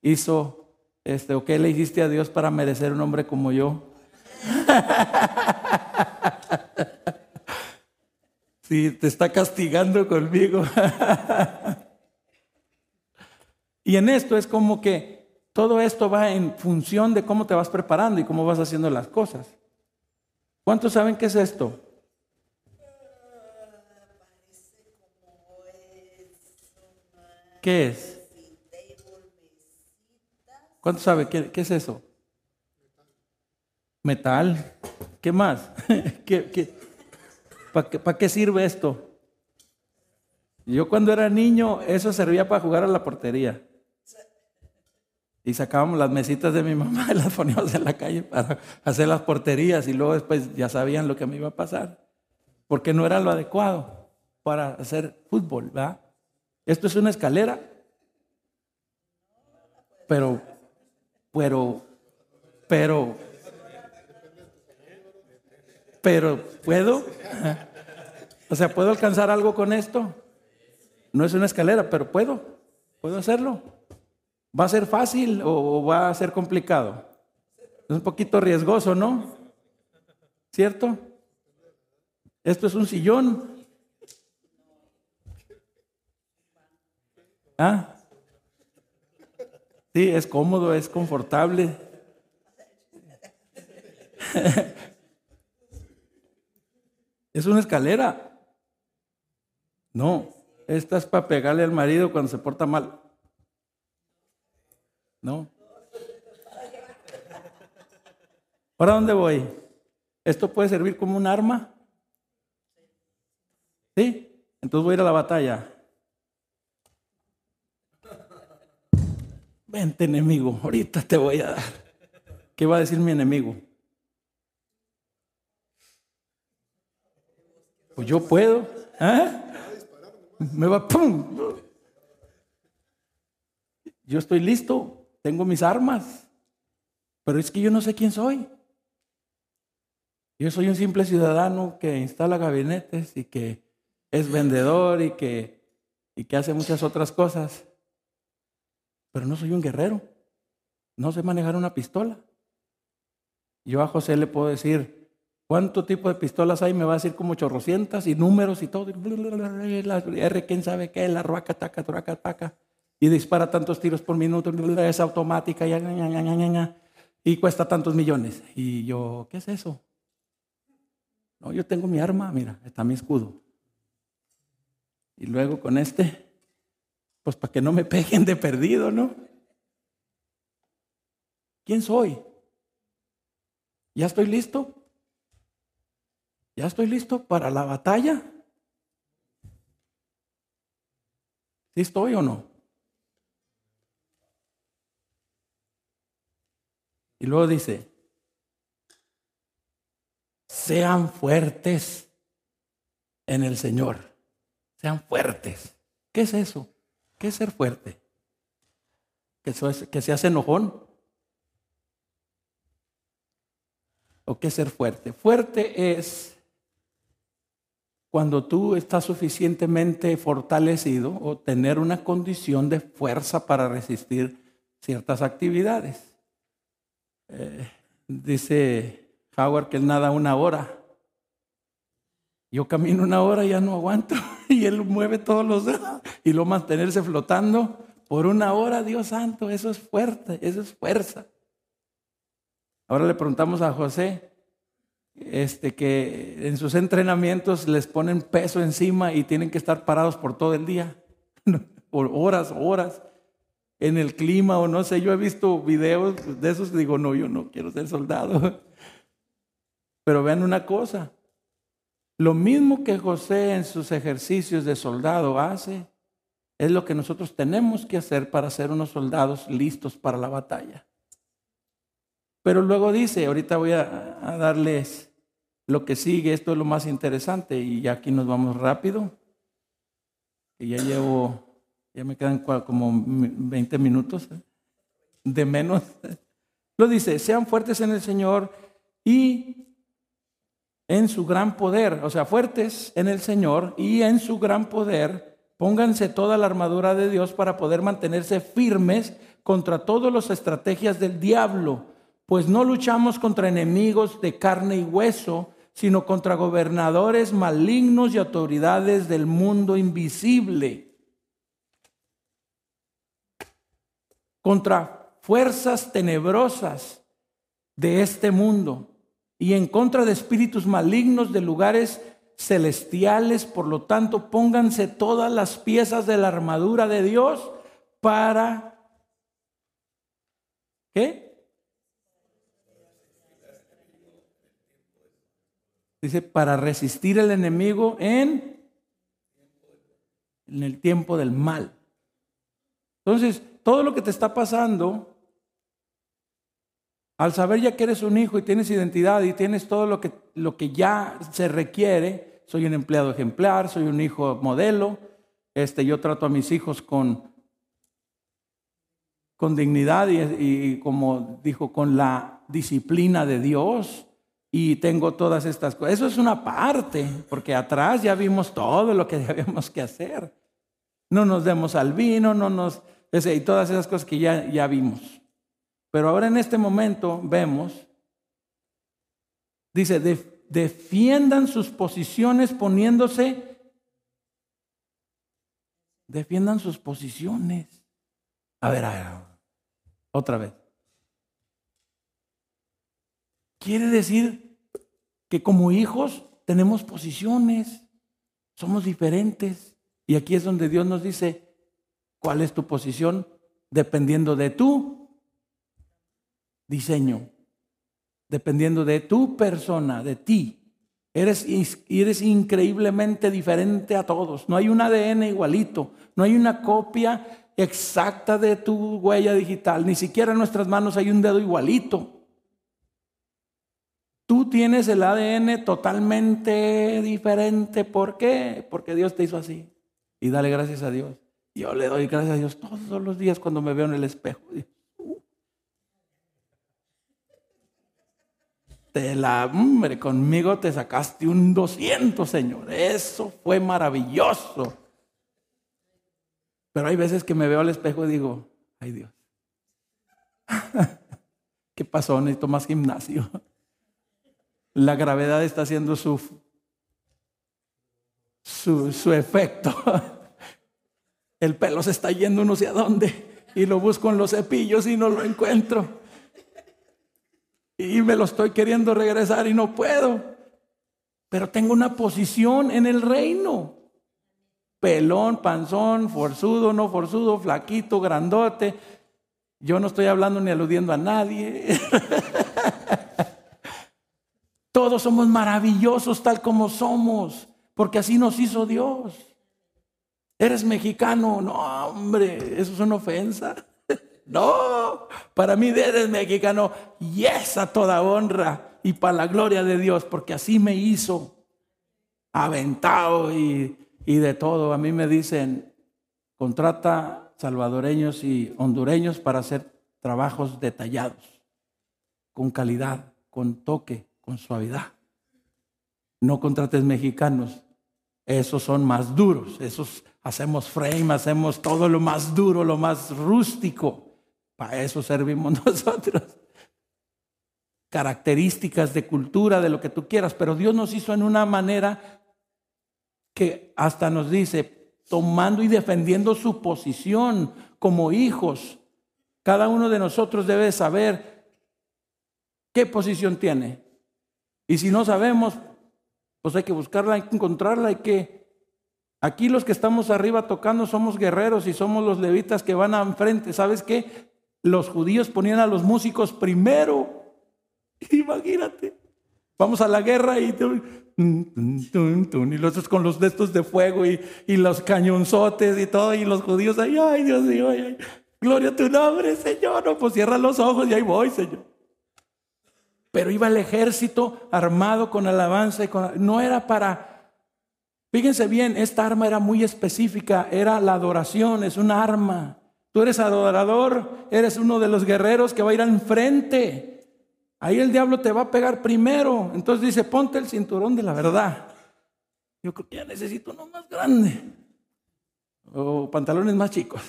hizo, este, o qué le hiciste a Dios para merecer un hombre como yo. Sí, te está castigando conmigo. y en esto es como que todo esto va en función de cómo te vas preparando y cómo vas haciendo las cosas. ¿Cuántos saben qué es esto? ¿Qué es? ¿Cuánto sabe? ¿Qué, es eso? Metal. ¿Qué más? para qué, sirve esto? Yo cuando era niño, eso servía para jugar a la portería. Y sacábamos las mesitas de mi mamá y las poníamos en la calle para hacer las porterías y luego después ya sabían lo que me iba a pasar. Porque no era lo adecuado para hacer fútbol, ¿verdad? Esto es una escalera. Pero, pero, pero, pero, ¿puedo? O sea, ¿puedo alcanzar algo con esto? No es una escalera, pero puedo. ¿Puedo hacerlo? ¿Va a ser fácil o va a ser complicado? Es un poquito riesgoso, ¿no? ¿Cierto? Esto es un sillón. ¿Ah? Sí, es cómodo, es confortable. es una escalera. No, esta es para pegarle al marido cuando se porta mal. No. ¿Ahora dónde voy? ¿Esto puede servir como un arma? ¿Sí? Entonces voy a ir a la batalla. Vente enemigo, ahorita te voy a dar. ¿Qué va a decir mi enemigo? Pues yo puedo. ¿eh? Me va, ¡pum! Yo estoy listo, tengo mis armas, pero es que yo no sé quién soy. Yo soy un simple ciudadano que instala gabinetes y que es vendedor y que, y que hace muchas otras cosas pero no soy un guerrero. No sé manejar una pistola. Yo a José le puedo decir, ¿cuánto tipo de pistolas hay? Me va a decir como chorrocientas y números y todo. R, quién sabe qué, la ruaca, taca, truaca, taca. Y dispara tantos tiros por minuto, es automática, y cuesta tantos millones. Y yo, ¿qué es eso? No, yo tengo mi arma, mira, está mi escudo. Y luego con este pues para que no me peguen de perdido, ¿no? ¿Quién soy? ¿Ya estoy listo? ¿Ya estoy listo para la batalla? ¿Sí estoy o no? Y luego dice, sean fuertes en el Señor, sean fuertes. ¿Qué es eso? ¿Qué es ser fuerte? ¿Que, que se hace enojón? ¿O qué es ser fuerte? Fuerte es cuando tú estás suficientemente fortalecido o tener una condición de fuerza para resistir ciertas actividades. Dice Howard que él nada una hora. Yo camino una hora y ya no aguanto. Y él mueve todos los dedos. Y lo mantenerse flotando por una hora, Dios santo, eso es fuerte, eso es fuerza. Ahora le preguntamos a José, este, que en sus entrenamientos les ponen peso encima y tienen que estar parados por todo el día, por horas, horas, en el clima o no sé. Yo he visto videos de esos y digo, no, yo no quiero ser soldado. Pero vean una cosa, lo mismo que José en sus ejercicios de soldado hace, es lo que nosotros tenemos que hacer para ser unos soldados listos para la batalla. Pero luego dice, ahorita voy a, darles lo que sigue, esto es lo más interesante y aquí nos vamos rápido. Y ya llevo, ya me quedan como 20 minutos ¿eh? de menos. Lo dice, sean fuertes en el Señor y en su gran poder, o sea, fuertes en el Señor y en su gran poder Pónganse toda la armadura de Dios para poder mantenerse firmes contra todas las estrategias del diablo, pues no luchamos contra enemigos de carne y hueso, sino contra gobernadores malignos y autoridades del mundo invisible, contra fuerzas tenebrosas de este mundo y en contra de espíritus malignos de lugares celestiales, por lo tanto, pónganse todas las piezas de la armadura de Dios para ¿qué? Dice, para resistir al enemigo en, en el tiempo del mal. Entonces, todo lo que te está pasando, al saber ya que eres un hijo y tienes identidad y tienes todo lo que, lo que ya se requiere, soy un empleado ejemplar, soy un hijo modelo, este, yo trato a mis hijos con, con dignidad y, y como dijo, con la disciplina de Dios y tengo todas estas cosas. Eso es una parte, porque atrás ya vimos todo lo que debíamos que hacer. No nos demos al vino, no nos... y todas esas cosas que ya, ya vimos. Pero ahora en este momento vemos, dice, de, defiendan sus posiciones poniéndose, defiendan sus posiciones. A ver, a ver, otra vez. Quiere decir que como hijos tenemos posiciones, somos diferentes. Y aquí es donde Dios nos dice, ¿cuál es tu posición? Dependiendo de tu diseño dependiendo de tu persona, de ti. Eres, eres increíblemente diferente a todos. No hay un ADN igualito, no hay una copia exacta de tu huella digital, ni siquiera en nuestras manos hay un dedo igualito. Tú tienes el ADN totalmente diferente. ¿Por qué? Porque Dios te hizo así. Y dale gracias a Dios. Yo le doy gracias a Dios todos los días cuando me veo en el espejo. Te la, hombre, conmigo te sacaste un 200, Señor. Eso fue maravilloso. Pero hay veces que me veo al espejo y digo, ay Dios, ¿qué pasó? Necesito más gimnasio. La gravedad está haciendo su, su, su efecto. El pelo se está yendo no sé a dónde y lo busco en los cepillos y no lo encuentro y me lo estoy queriendo regresar y no puedo. Pero tengo una posición en el reino. Pelón, panzón, forzudo, no forzudo, flaquito, grandote. Yo no estoy hablando ni aludiendo a nadie. Todos somos maravillosos tal como somos, porque así nos hizo Dios. ¿Eres mexicano? No, hombre, eso es una ofensa. No, para mí eres mexicano y es a toda honra y para la gloria de Dios, porque así me hizo aventado y, y de todo. A mí me dicen, contrata salvadoreños y hondureños para hacer trabajos detallados, con calidad, con toque, con suavidad. No contrates mexicanos, esos son más duros, esos hacemos frame, hacemos todo lo más duro, lo más rústico. Para eso servimos nosotros. Características de cultura, de lo que tú quieras, pero Dios nos hizo en una manera que hasta nos dice, tomando y defendiendo su posición como hijos, cada uno de nosotros debe saber qué posición tiene. Y si no sabemos, pues hay que buscarla, hay que encontrarla, hay que... Aquí los que estamos arriba tocando somos guerreros y somos los levitas que van enfrente. ¿Sabes qué? Los judíos ponían a los músicos primero. Imagínate. Vamos a la guerra y, y los otros con los destos de fuego y, los cañonzotes y todo, y los judíos ay Dios mío, ay, gloria a tu nombre, Señor. No, pues cierra los ojos y ahí voy, Señor. Pero iba el ejército armado con alabanza y con... No era para... Fíjense bien, esta arma era muy específica, era la adoración, es un arma. Tú eres adorador, eres uno de los guerreros que va a ir al frente. Ahí el diablo te va a pegar primero. Entonces dice, ponte el cinturón de la verdad. Yo creo que ya necesito uno más grande. O pantalones más chicos.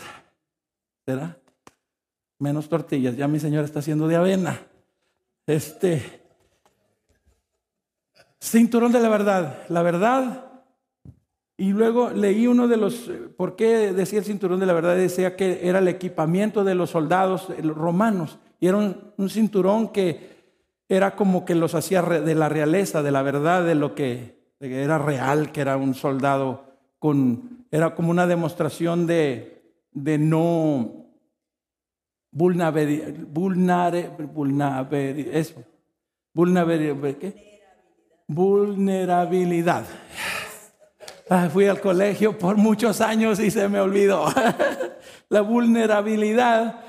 ¿Será? Menos tortillas. Ya mi señora está haciendo de avena. Este, cinturón de la verdad, la verdad. Y luego leí uno de los, ¿por qué decía el cinturón de la verdad? Decía que era el equipamiento de los soldados romanos. Y era un, cinturón que era como que los hacía de la realeza, de la verdad, de lo que era real, que era un soldado con, era como una demostración de, de no vulnerabilidad, vulnerabilidad, vulnerabilidad. Vulnerabilidad. Fui al colegio por muchos años y se me olvidó. la vulnerabilidad.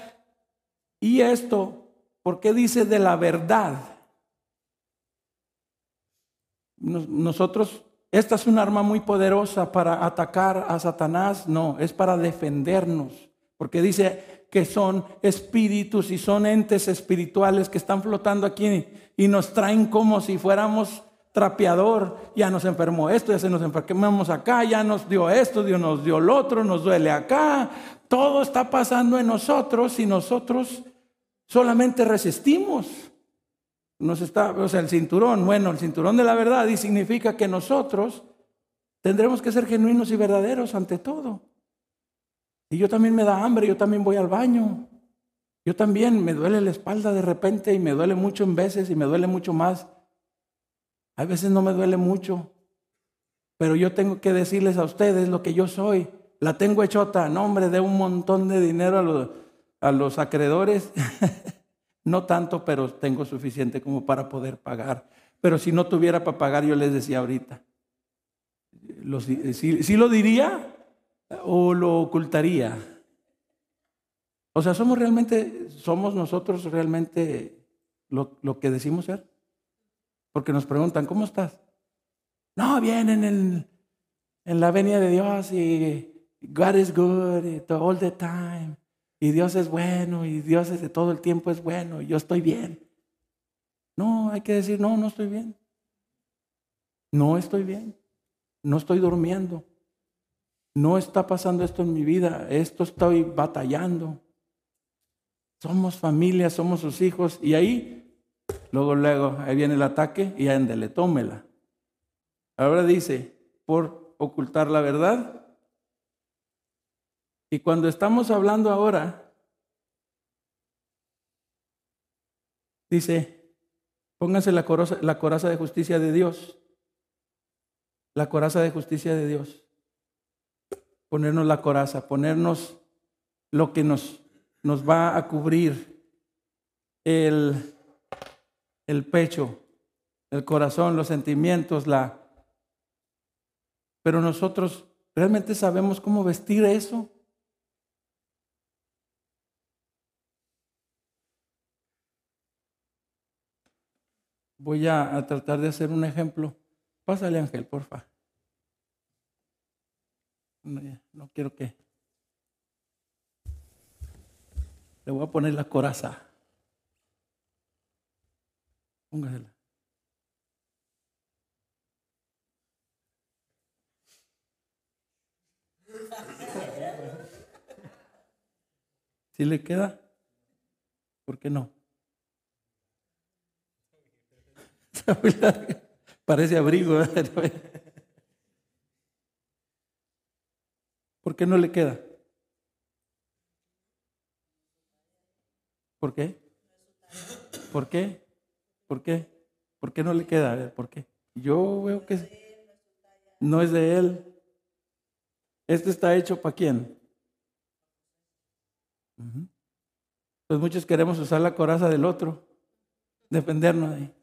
Y esto, ¿por qué dice de la verdad? Nosotros, esta es un arma muy poderosa para atacar a Satanás. No, es para defendernos. Porque dice, que son espíritus y son entes espirituales que están flotando aquí y nos traen como si fuéramos trapeador, ya nos enfermó esto, ya se nos enfermamos acá, ya nos dio esto, Dios nos dio lo otro, nos duele acá, todo está pasando en nosotros y nosotros solamente resistimos. Nos está, o sea, el cinturón, bueno, el cinturón de la verdad y significa que nosotros tendremos que ser genuinos y verdaderos ante todo. Y yo también me da hambre, yo también voy al baño. Yo también me duele la espalda de repente y me duele mucho en veces y me duele mucho más. A veces no me duele mucho, pero yo tengo que decirles a ustedes lo que yo soy. La tengo hechota, nombre de un montón de dinero a los, acreedores. no tanto, pero tengo suficiente como para poder pagar. Pero si no tuviera para pagar, yo les decía ahorita. si lo diría, o lo ocultaría? O sea, ¿somos realmente, somos nosotros realmente lo, lo que decimos ser? Porque nos preguntan, ¿cómo estás? No, bien en, el, en la venida de Dios y God is good all the time. Y Dios es bueno y Dios es todo el tiempo es bueno y yo estoy bien. No, hay que decir, no, no estoy bien. No estoy bien. No estoy durmiendo no está pasando esto en mi vida, esto estoy batallando. Somos familia, somos sus hijos y ahí, luego, luego, ahí viene el ataque y ándele, tómela. Ahora dice, por ocultar la verdad. Y cuando estamos hablando ahora, dice, pónganse la coraza, la coraza de justicia de Dios. La coraza de justicia de Dios ponernos la coraza, ponernos lo que nos, nos va a cubrir el, el pecho, el corazón, los sentimientos, la... Pero nosotros realmente sabemos cómo vestir eso. Voy a, a tratar de hacer un ejemplo. Pásale, Ángel, porfa. No, quiero que. Le voy a poner la coraza. Póngasela. ¿Sí le queda? ¿Por qué no? Parece abrigo. ¿Por qué no le queda? ¿Por qué? ¿Por qué? ¿Por qué? ¿Por qué no le queda? ¿por qué? Yo veo que no es de él. Este está hecho para quién? Pues muchos queremos usar la coraza del otro, defendernos de.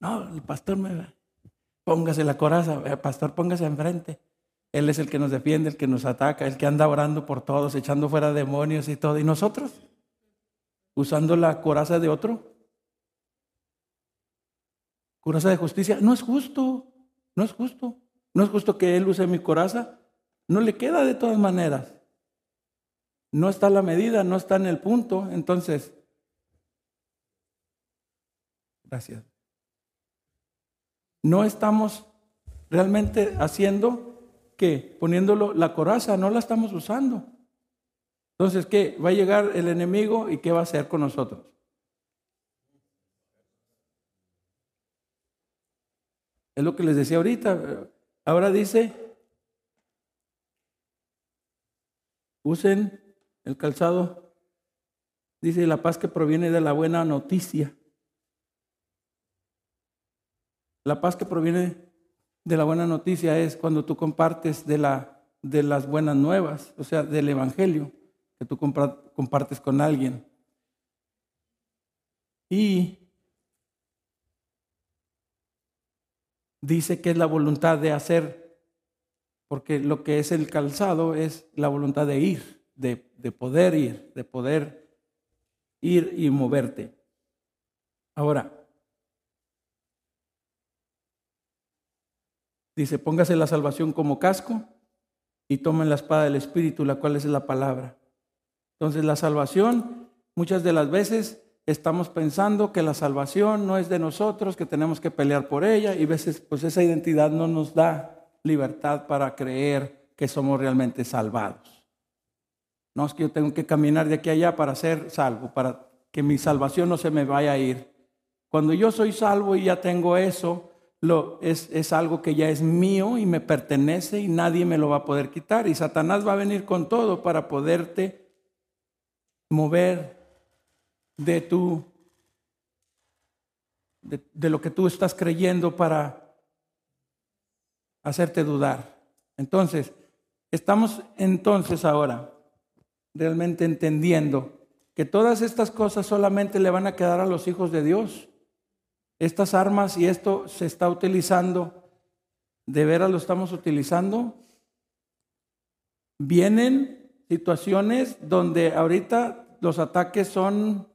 No, el pastor me póngase la coraza, el pastor póngase enfrente. Él es el que nos defiende, el que nos ataca, el que anda orando por todos, echando fuera demonios y todo. ¿Y nosotros? Usando la coraza de otro. Coraza de justicia. No es justo, no es justo. No es justo que Él use mi coraza. No le queda de todas maneras. No está la medida, no está en el punto. Entonces, gracias. No estamos realmente haciendo que poniéndolo la coraza, no la estamos usando. Entonces, ¿qué? Va a llegar el enemigo y ¿qué va a hacer con nosotros? Es lo que les decía ahorita. Ahora dice, usen el calzado, dice la paz que proviene de la buena noticia. La paz que proviene de la buena noticia es cuando tú compartes de, la, de las buenas nuevas, o sea, del Evangelio, que tú compartes con alguien. Y dice que es la voluntad de hacer, porque lo que es el calzado es la voluntad de ir, de, de poder ir, de poder ir y moverte. Ahora, Dice, póngase la salvación como casco y tomen la espada del Espíritu, la cual es la palabra. Entonces la salvación, muchas de las veces estamos pensando que la salvación no es de nosotros, que tenemos que pelear por ella y a veces pues esa identidad no nos da libertad para creer que somos realmente salvados. No es que yo tengo que caminar de aquí a allá para ser salvo, para que mi salvación no se me vaya a ir. Cuando yo soy salvo y ya tengo eso, lo, es, es algo que ya es mío y me pertenece y nadie me lo va a poder quitar. Y Satanás va a venir con todo para poderte mover de tu de, lo que tú estás creyendo para hacerte dudar. Entonces, estamos entonces ahora realmente entendiendo que todas estas cosas solamente le van a quedar a los hijos de Dios estas armas y esto se está utilizando, ¿de veras lo estamos utilizando? Vienen situaciones donde ahorita los ataques son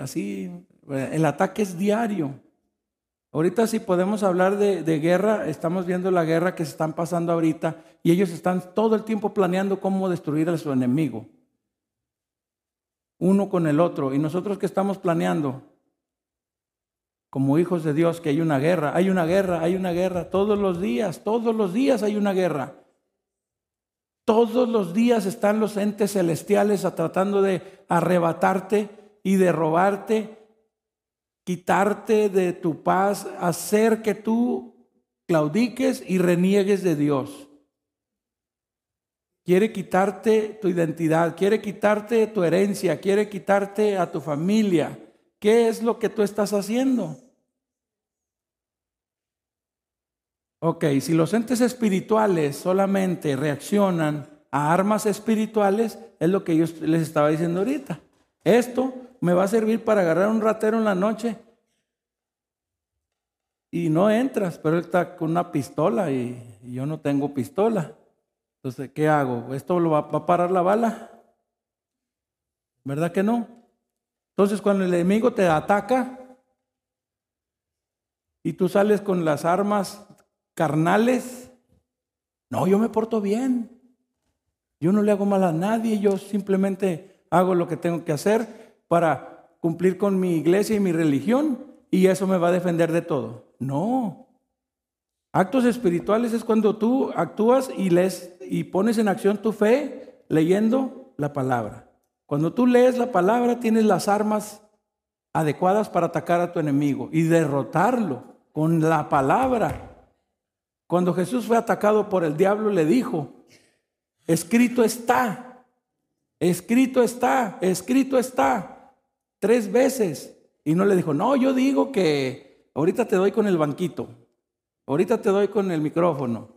así, el ataque es diario. Ahorita si podemos hablar de, guerra, estamos viendo la guerra que se están pasando ahorita y ellos están todo el tiempo planeando cómo destruir a su enemigo. Uno con el otro. ¿Y nosotros qué estamos planeando? como hijos de Dios que hay una guerra, hay una guerra, hay una guerra, todos los días, todos los días hay una guerra. Todos los días están los entes celestiales tratando de arrebatarte y de robarte, quitarte de tu paz, hacer que tú claudiques y reniegues de Dios. Quiere quitarte tu identidad, quiere quitarte tu herencia, quiere quitarte a tu familia. ¿Qué es lo que tú estás haciendo? Ok, si los entes espirituales solamente reaccionan a armas espirituales, es lo que yo les estaba diciendo ahorita. Esto me va a servir para agarrar un ratero en la noche y no entras, pero él está con una pistola y, yo no tengo pistola. Entonces, ¿qué hago? ¿Esto lo va, va a parar la bala? ¿Verdad que no? Entonces, cuando el enemigo te ataca y tú sales con las armas carnales. No, yo me porto bien. Yo no le hago mal a nadie, yo simplemente hago lo que tengo que hacer para cumplir con mi iglesia y mi religión y eso me va a defender de todo. No. Actos espirituales es cuando tú actúas y y pones en acción tu fe leyendo la palabra. Cuando tú lees la palabra tienes las armas adecuadas para atacar a tu enemigo y derrotarlo con la palabra. Cuando Jesús fue atacado por el diablo le dijo, escrito está, escrito está, escrito está, tres veces. Y no le dijo, no, yo digo que ahorita te doy con el banquito, ahorita te doy con el micrófono.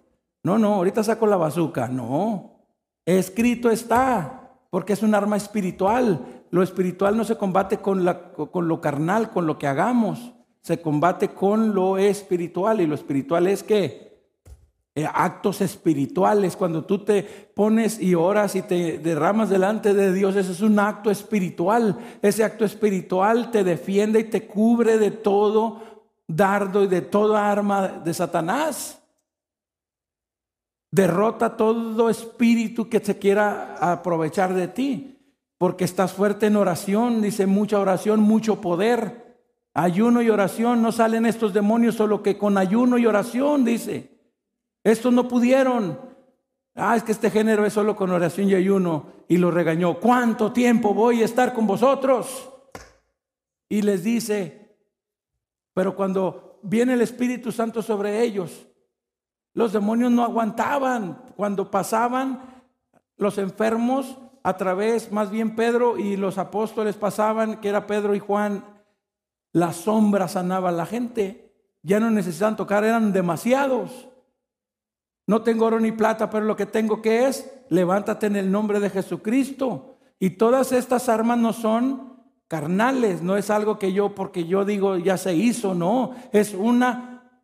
No, no, ahorita saco la bazuca. No, escrito está, porque es un arma espiritual. Lo espiritual no se combate con, la, con lo carnal, con lo que hagamos. Se combate con lo espiritual. Y lo espiritual es que actos espirituales, cuando tú te pones y oras y te derramas delante de Dios, ese es un acto espiritual. Ese acto espiritual te defiende y te cubre de todo dardo y de toda arma de Satanás. Derrota todo espíritu que se quiera aprovechar de ti, porque estás fuerte en oración, dice mucha oración, mucho poder. Ayuno y oración, no salen estos demonios solo que con ayuno y oración, dice. Estos no pudieron. Ah, es que este género es solo con oración y ayuno. Y lo regañó. ¿Cuánto tiempo voy a estar con vosotros? Y les dice, pero cuando viene el Espíritu Santo sobre ellos, los demonios no aguantaban. Cuando pasaban los enfermos a través, más bien Pedro y los apóstoles pasaban, que era Pedro y Juan, la sombra sanaba a la gente. Ya no necesitaban tocar, eran demasiados. No tengo oro ni plata, pero lo que tengo que es, levántate en el nombre de Jesucristo. Y todas estas armas no son carnales, no es algo que yo, porque yo digo, ya se hizo, no, es una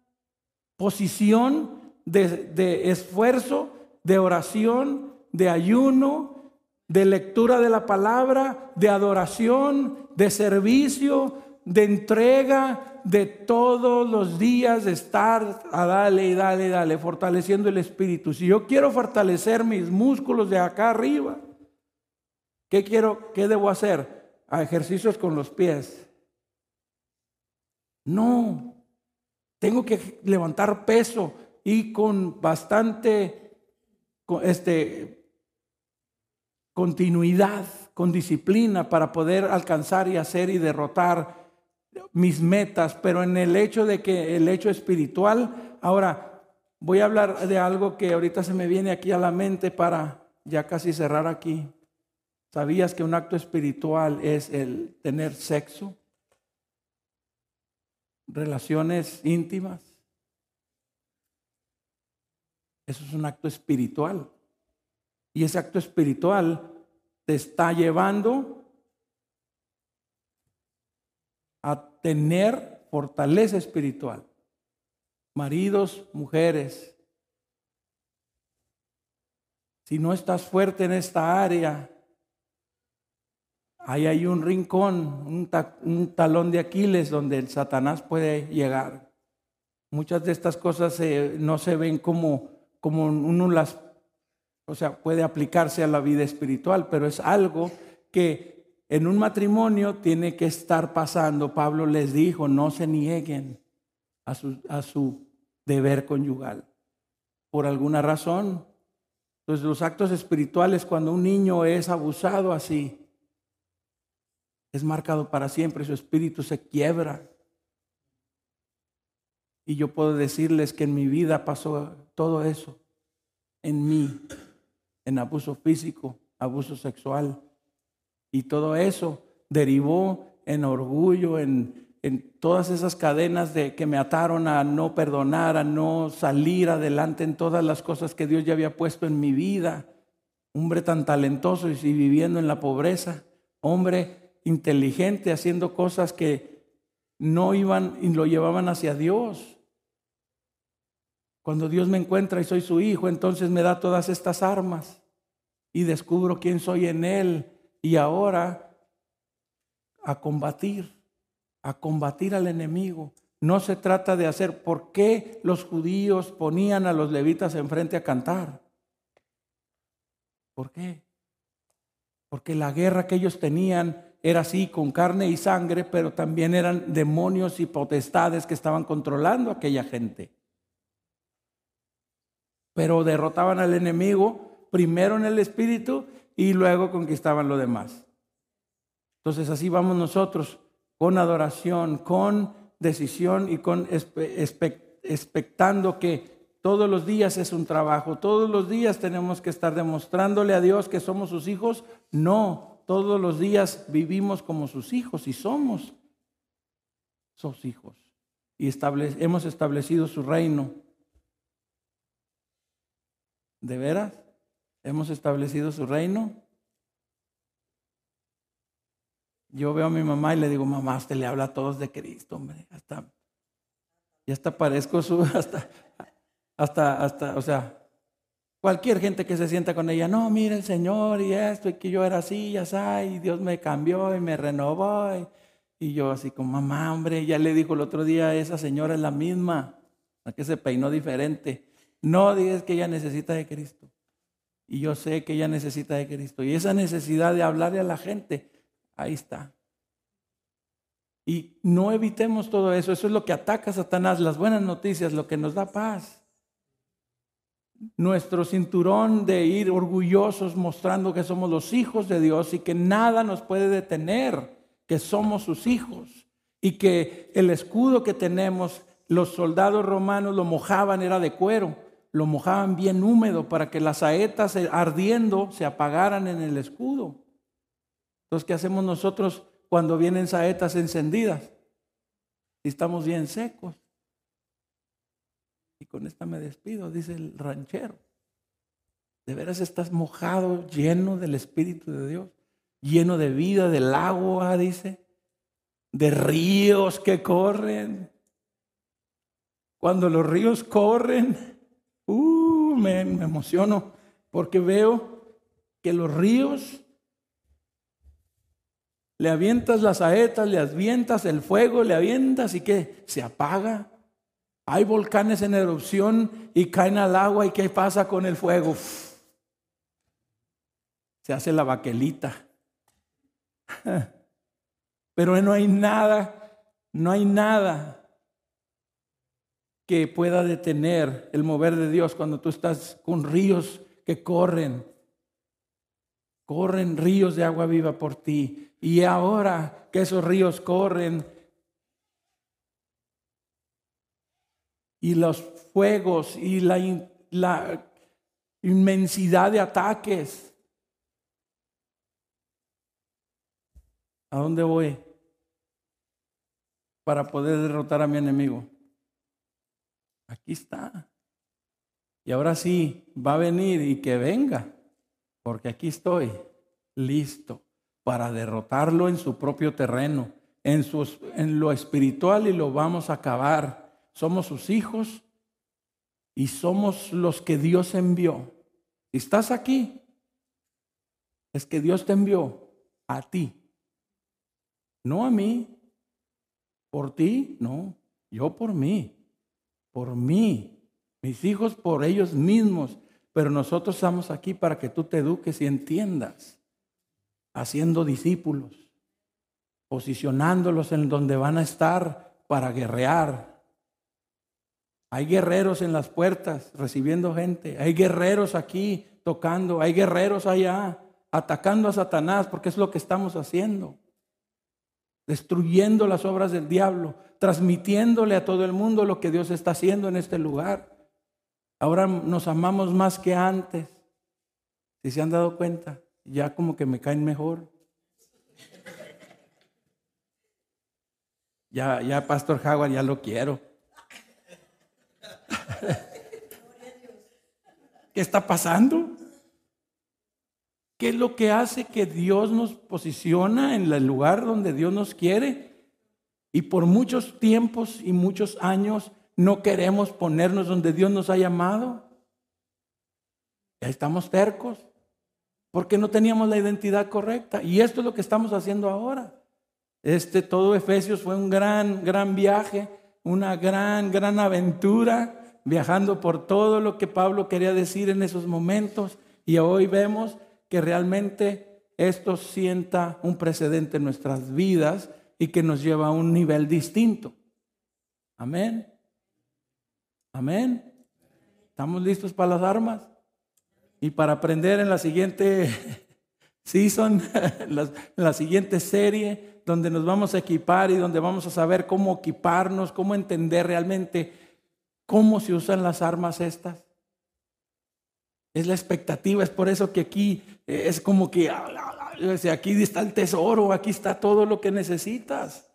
posición de, de esfuerzo, de oración, de ayuno, de lectura de la palabra, de adoración, de servicio, de entrega, de todos los días de estar a dale y dale y dale, fortaleciendo el espíritu. Si yo quiero fortalecer mis músculos de acá arriba, ¿qué quiero, qué debo hacer? A ejercicios con los pies. No, tengo que levantar peso y con bastante este, continuidad, con disciplina para poder alcanzar y hacer y derrotar mis metas, pero en el hecho de que el hecho espiritual, ahora voy a hablar de algo que ahorita se me viene aquí a la mente para ya casi cerrar aquí. ¿Sabías que un acto espiritual es el tener sexo? Relaciones íntimas. Eso es un acto espiritual. Y ese acto espiritual te está llevando a tener fortaleza espiritual. Maridos, mujeres, si no estás fuerte en esta área, ahí hay un rincón, un, talón de Aquiles donde el Satanás puede llegar. Muchas de estas cosas no se ven como, como uno las, o sea, puede aplicarse a la vida espiritual, pero es algo que en un matrimonio tiene que estar pasando, Pablo les dijo, no se nieguen a su, a su deber conyugal. Por alguna razón. Entonces los actos espirituales, cuando un niño es abusado así, es marcado para siempre, su espíritu se quiebra. Y yo puedo decirles que en mi vida pasó todo eso, en mí, en abuso físico, abuso sexual, y todo eso derivó en orgullo, en, todas esas cadenas de que me ataron a no perdonar, a no salir adelante en todas las cosas que Dios ya había puesto en mi vida. Hombre tan talentoso y viviendo en la pobreza, hombre inteligente haciendo cosas que no iban y lo llevaban hacia Dios. Cuando Dios me encuentra y soy su hijo, entonces me da todas estas armas y descubro quién soy en Él y ahora a combatir, a combatir al enemigo. No se trata de hacer por qué los judíos ponían a los levitas enfrente a cantar. ¿Por qué? Porque la guerra que ellos tenían era así, con carne y sangre, pero también eran demonios y potestades que estaban controlando a aquella gente. pero derrotaban al enemigo primero en el espíritu y luego conquistaban lo demás. Entonces así vamos nosotros, con adoración, con decisión y con expectando que todos los días es un trabajo, todos los días tenemos que estar demostrándole a Dios que somos sus hijos. No, todos los días vivimos como sus hijos y somos sus hijos. Y hemos establecido su reino. ¿De veras? ¿Hemos establecido su reino? Yo veo a mi mamá y le digo, mamá, usted le habla a todos de Cristo, hombre. Hasta, y hasta parezco su, hasta, hasta, hasta, o sea, cualquier gente que se sienta con ella, no, mira el Señor y esto, y que yo era así, ya sabes, y Dios me cambió y me renovó. Y, yo así como, mamá, hombre, ya le dijo el otro día, esa señora es la misma, la que se peinó diferente. No digas que ella necesita de Cristo. Y yo sé que ella necesita de Cristo. Y esa necesidad de hablarle a la gente, ahí está. Y no evitemos todo eso. Eso es lo que ataca a Satanás, las buenas noticias, lo que nos da paz nuestro cinturón de ir orgullosos mostrando que somos los hijos de Dios y que nada nos puede detener, que somos sus hijos y que el escudo que tenemos, los soldados romanos lo mojaban, era de cuero, lo mojaban bien húmedo para que las saetas ardiendo se apagaran en el escudo. Entonces, ¿qué hacemos nosotros cuando vienen saetas encendidas? Y estamos bien secos. Y con esta me despido, dice el ranchero. De veras estás mojado, lleno del Espíritu de Dios, lleno de vida, del agua, dice, de ríos que corren. Cuando los ríos corren, uh, me, emociono porque veo que los ríos le avientas las saetas, le avientas el fuego, le avientas y que se apaga. Hay volcanes en erupción y caen al agua y ¿qué pasa con el fuego? Se hace la baquelita. Pero no hay nada, no hay nada pueda detener el mover de Dios cuando tú estás con ríos que corren. Corren ríos de agua viva por ti. Y ahora que esos ríos corren, y los fuegos y la inmensidad de ataques. ¿A dónde voy? Para poder derrotar a mi enemigo. Aquí está. Y ahora sí, va a venir y que venga, porque aquí estoy listo para derrotarlo en su propio terreno, en, sus, en lo espiritual y lo vamos a acabar somos sus hijos y somos los que Dios envió. Estás aquí, es que Dios te envió a ti, no a mí. Por ti, no, yo por mí, por mí, mis hijos por ellos mismos, pero nosotros estamos aquí para que tú te eduques y entiendas, haciendo discípulos, posicionándolos en donde van a estar para guerrear, hay guerreros en las puertas recibiendo gente. Hay guerreros aquí tocando. Hay guerreros allá atacando a Satanás porque es lo que estamos haciendo. Destruyendo las obras del diablo. Transmitiéndole a todo el mundo lo que Dios está haciendo en este lugar. Ahora nos amamos más que antes. Si se han dado cuenta, ya como que me caen mejor. Ya, ya Pastor Howard, ya lo quiero. ¿Qué está pasando? ¿Qué es lo que hace que Dios nos posiciona en el lugar donde Dios nos quiere? Y por muchos tiempos y muchos años no queremos ponernos donde Dios nos ha llamado. Ya estamos tercos porque no teníamos la identidad correcta. Y esto es lo que estamos haciendo ahora. Este todo Efesios fue un gran, gran viaje, una gran, gran aventura viajando por todo lo que Pablo quería decir en esos momentos y hoy vemos que realmente esto sienta un precedente en nuestras vidas y que nos lleva a un nivel distinto. Amén. Amén. ¿Estamos listos para las armas? Y para aprender en la siguiente season, en la, en la siguiente serie, donde nos vamos a equipar y donde vamos a saber cómo equiparnos, cómo entender realmente cómo se usan las armas estas. Es la expectativa, es por eso que aquí es como que aquí está el tesoro, aquí está todo lo que necesitas.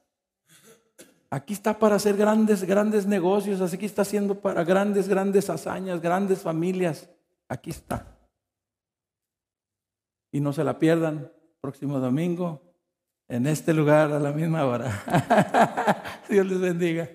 Aquí está para hacer grandes, grandes negocios, aquí está haciendo para grandes, grandes hazañas, grandes familias. Aquí está. Y no se la pierdan, próximo domingo, en este lugar a la misma hora. Dios les bendiga.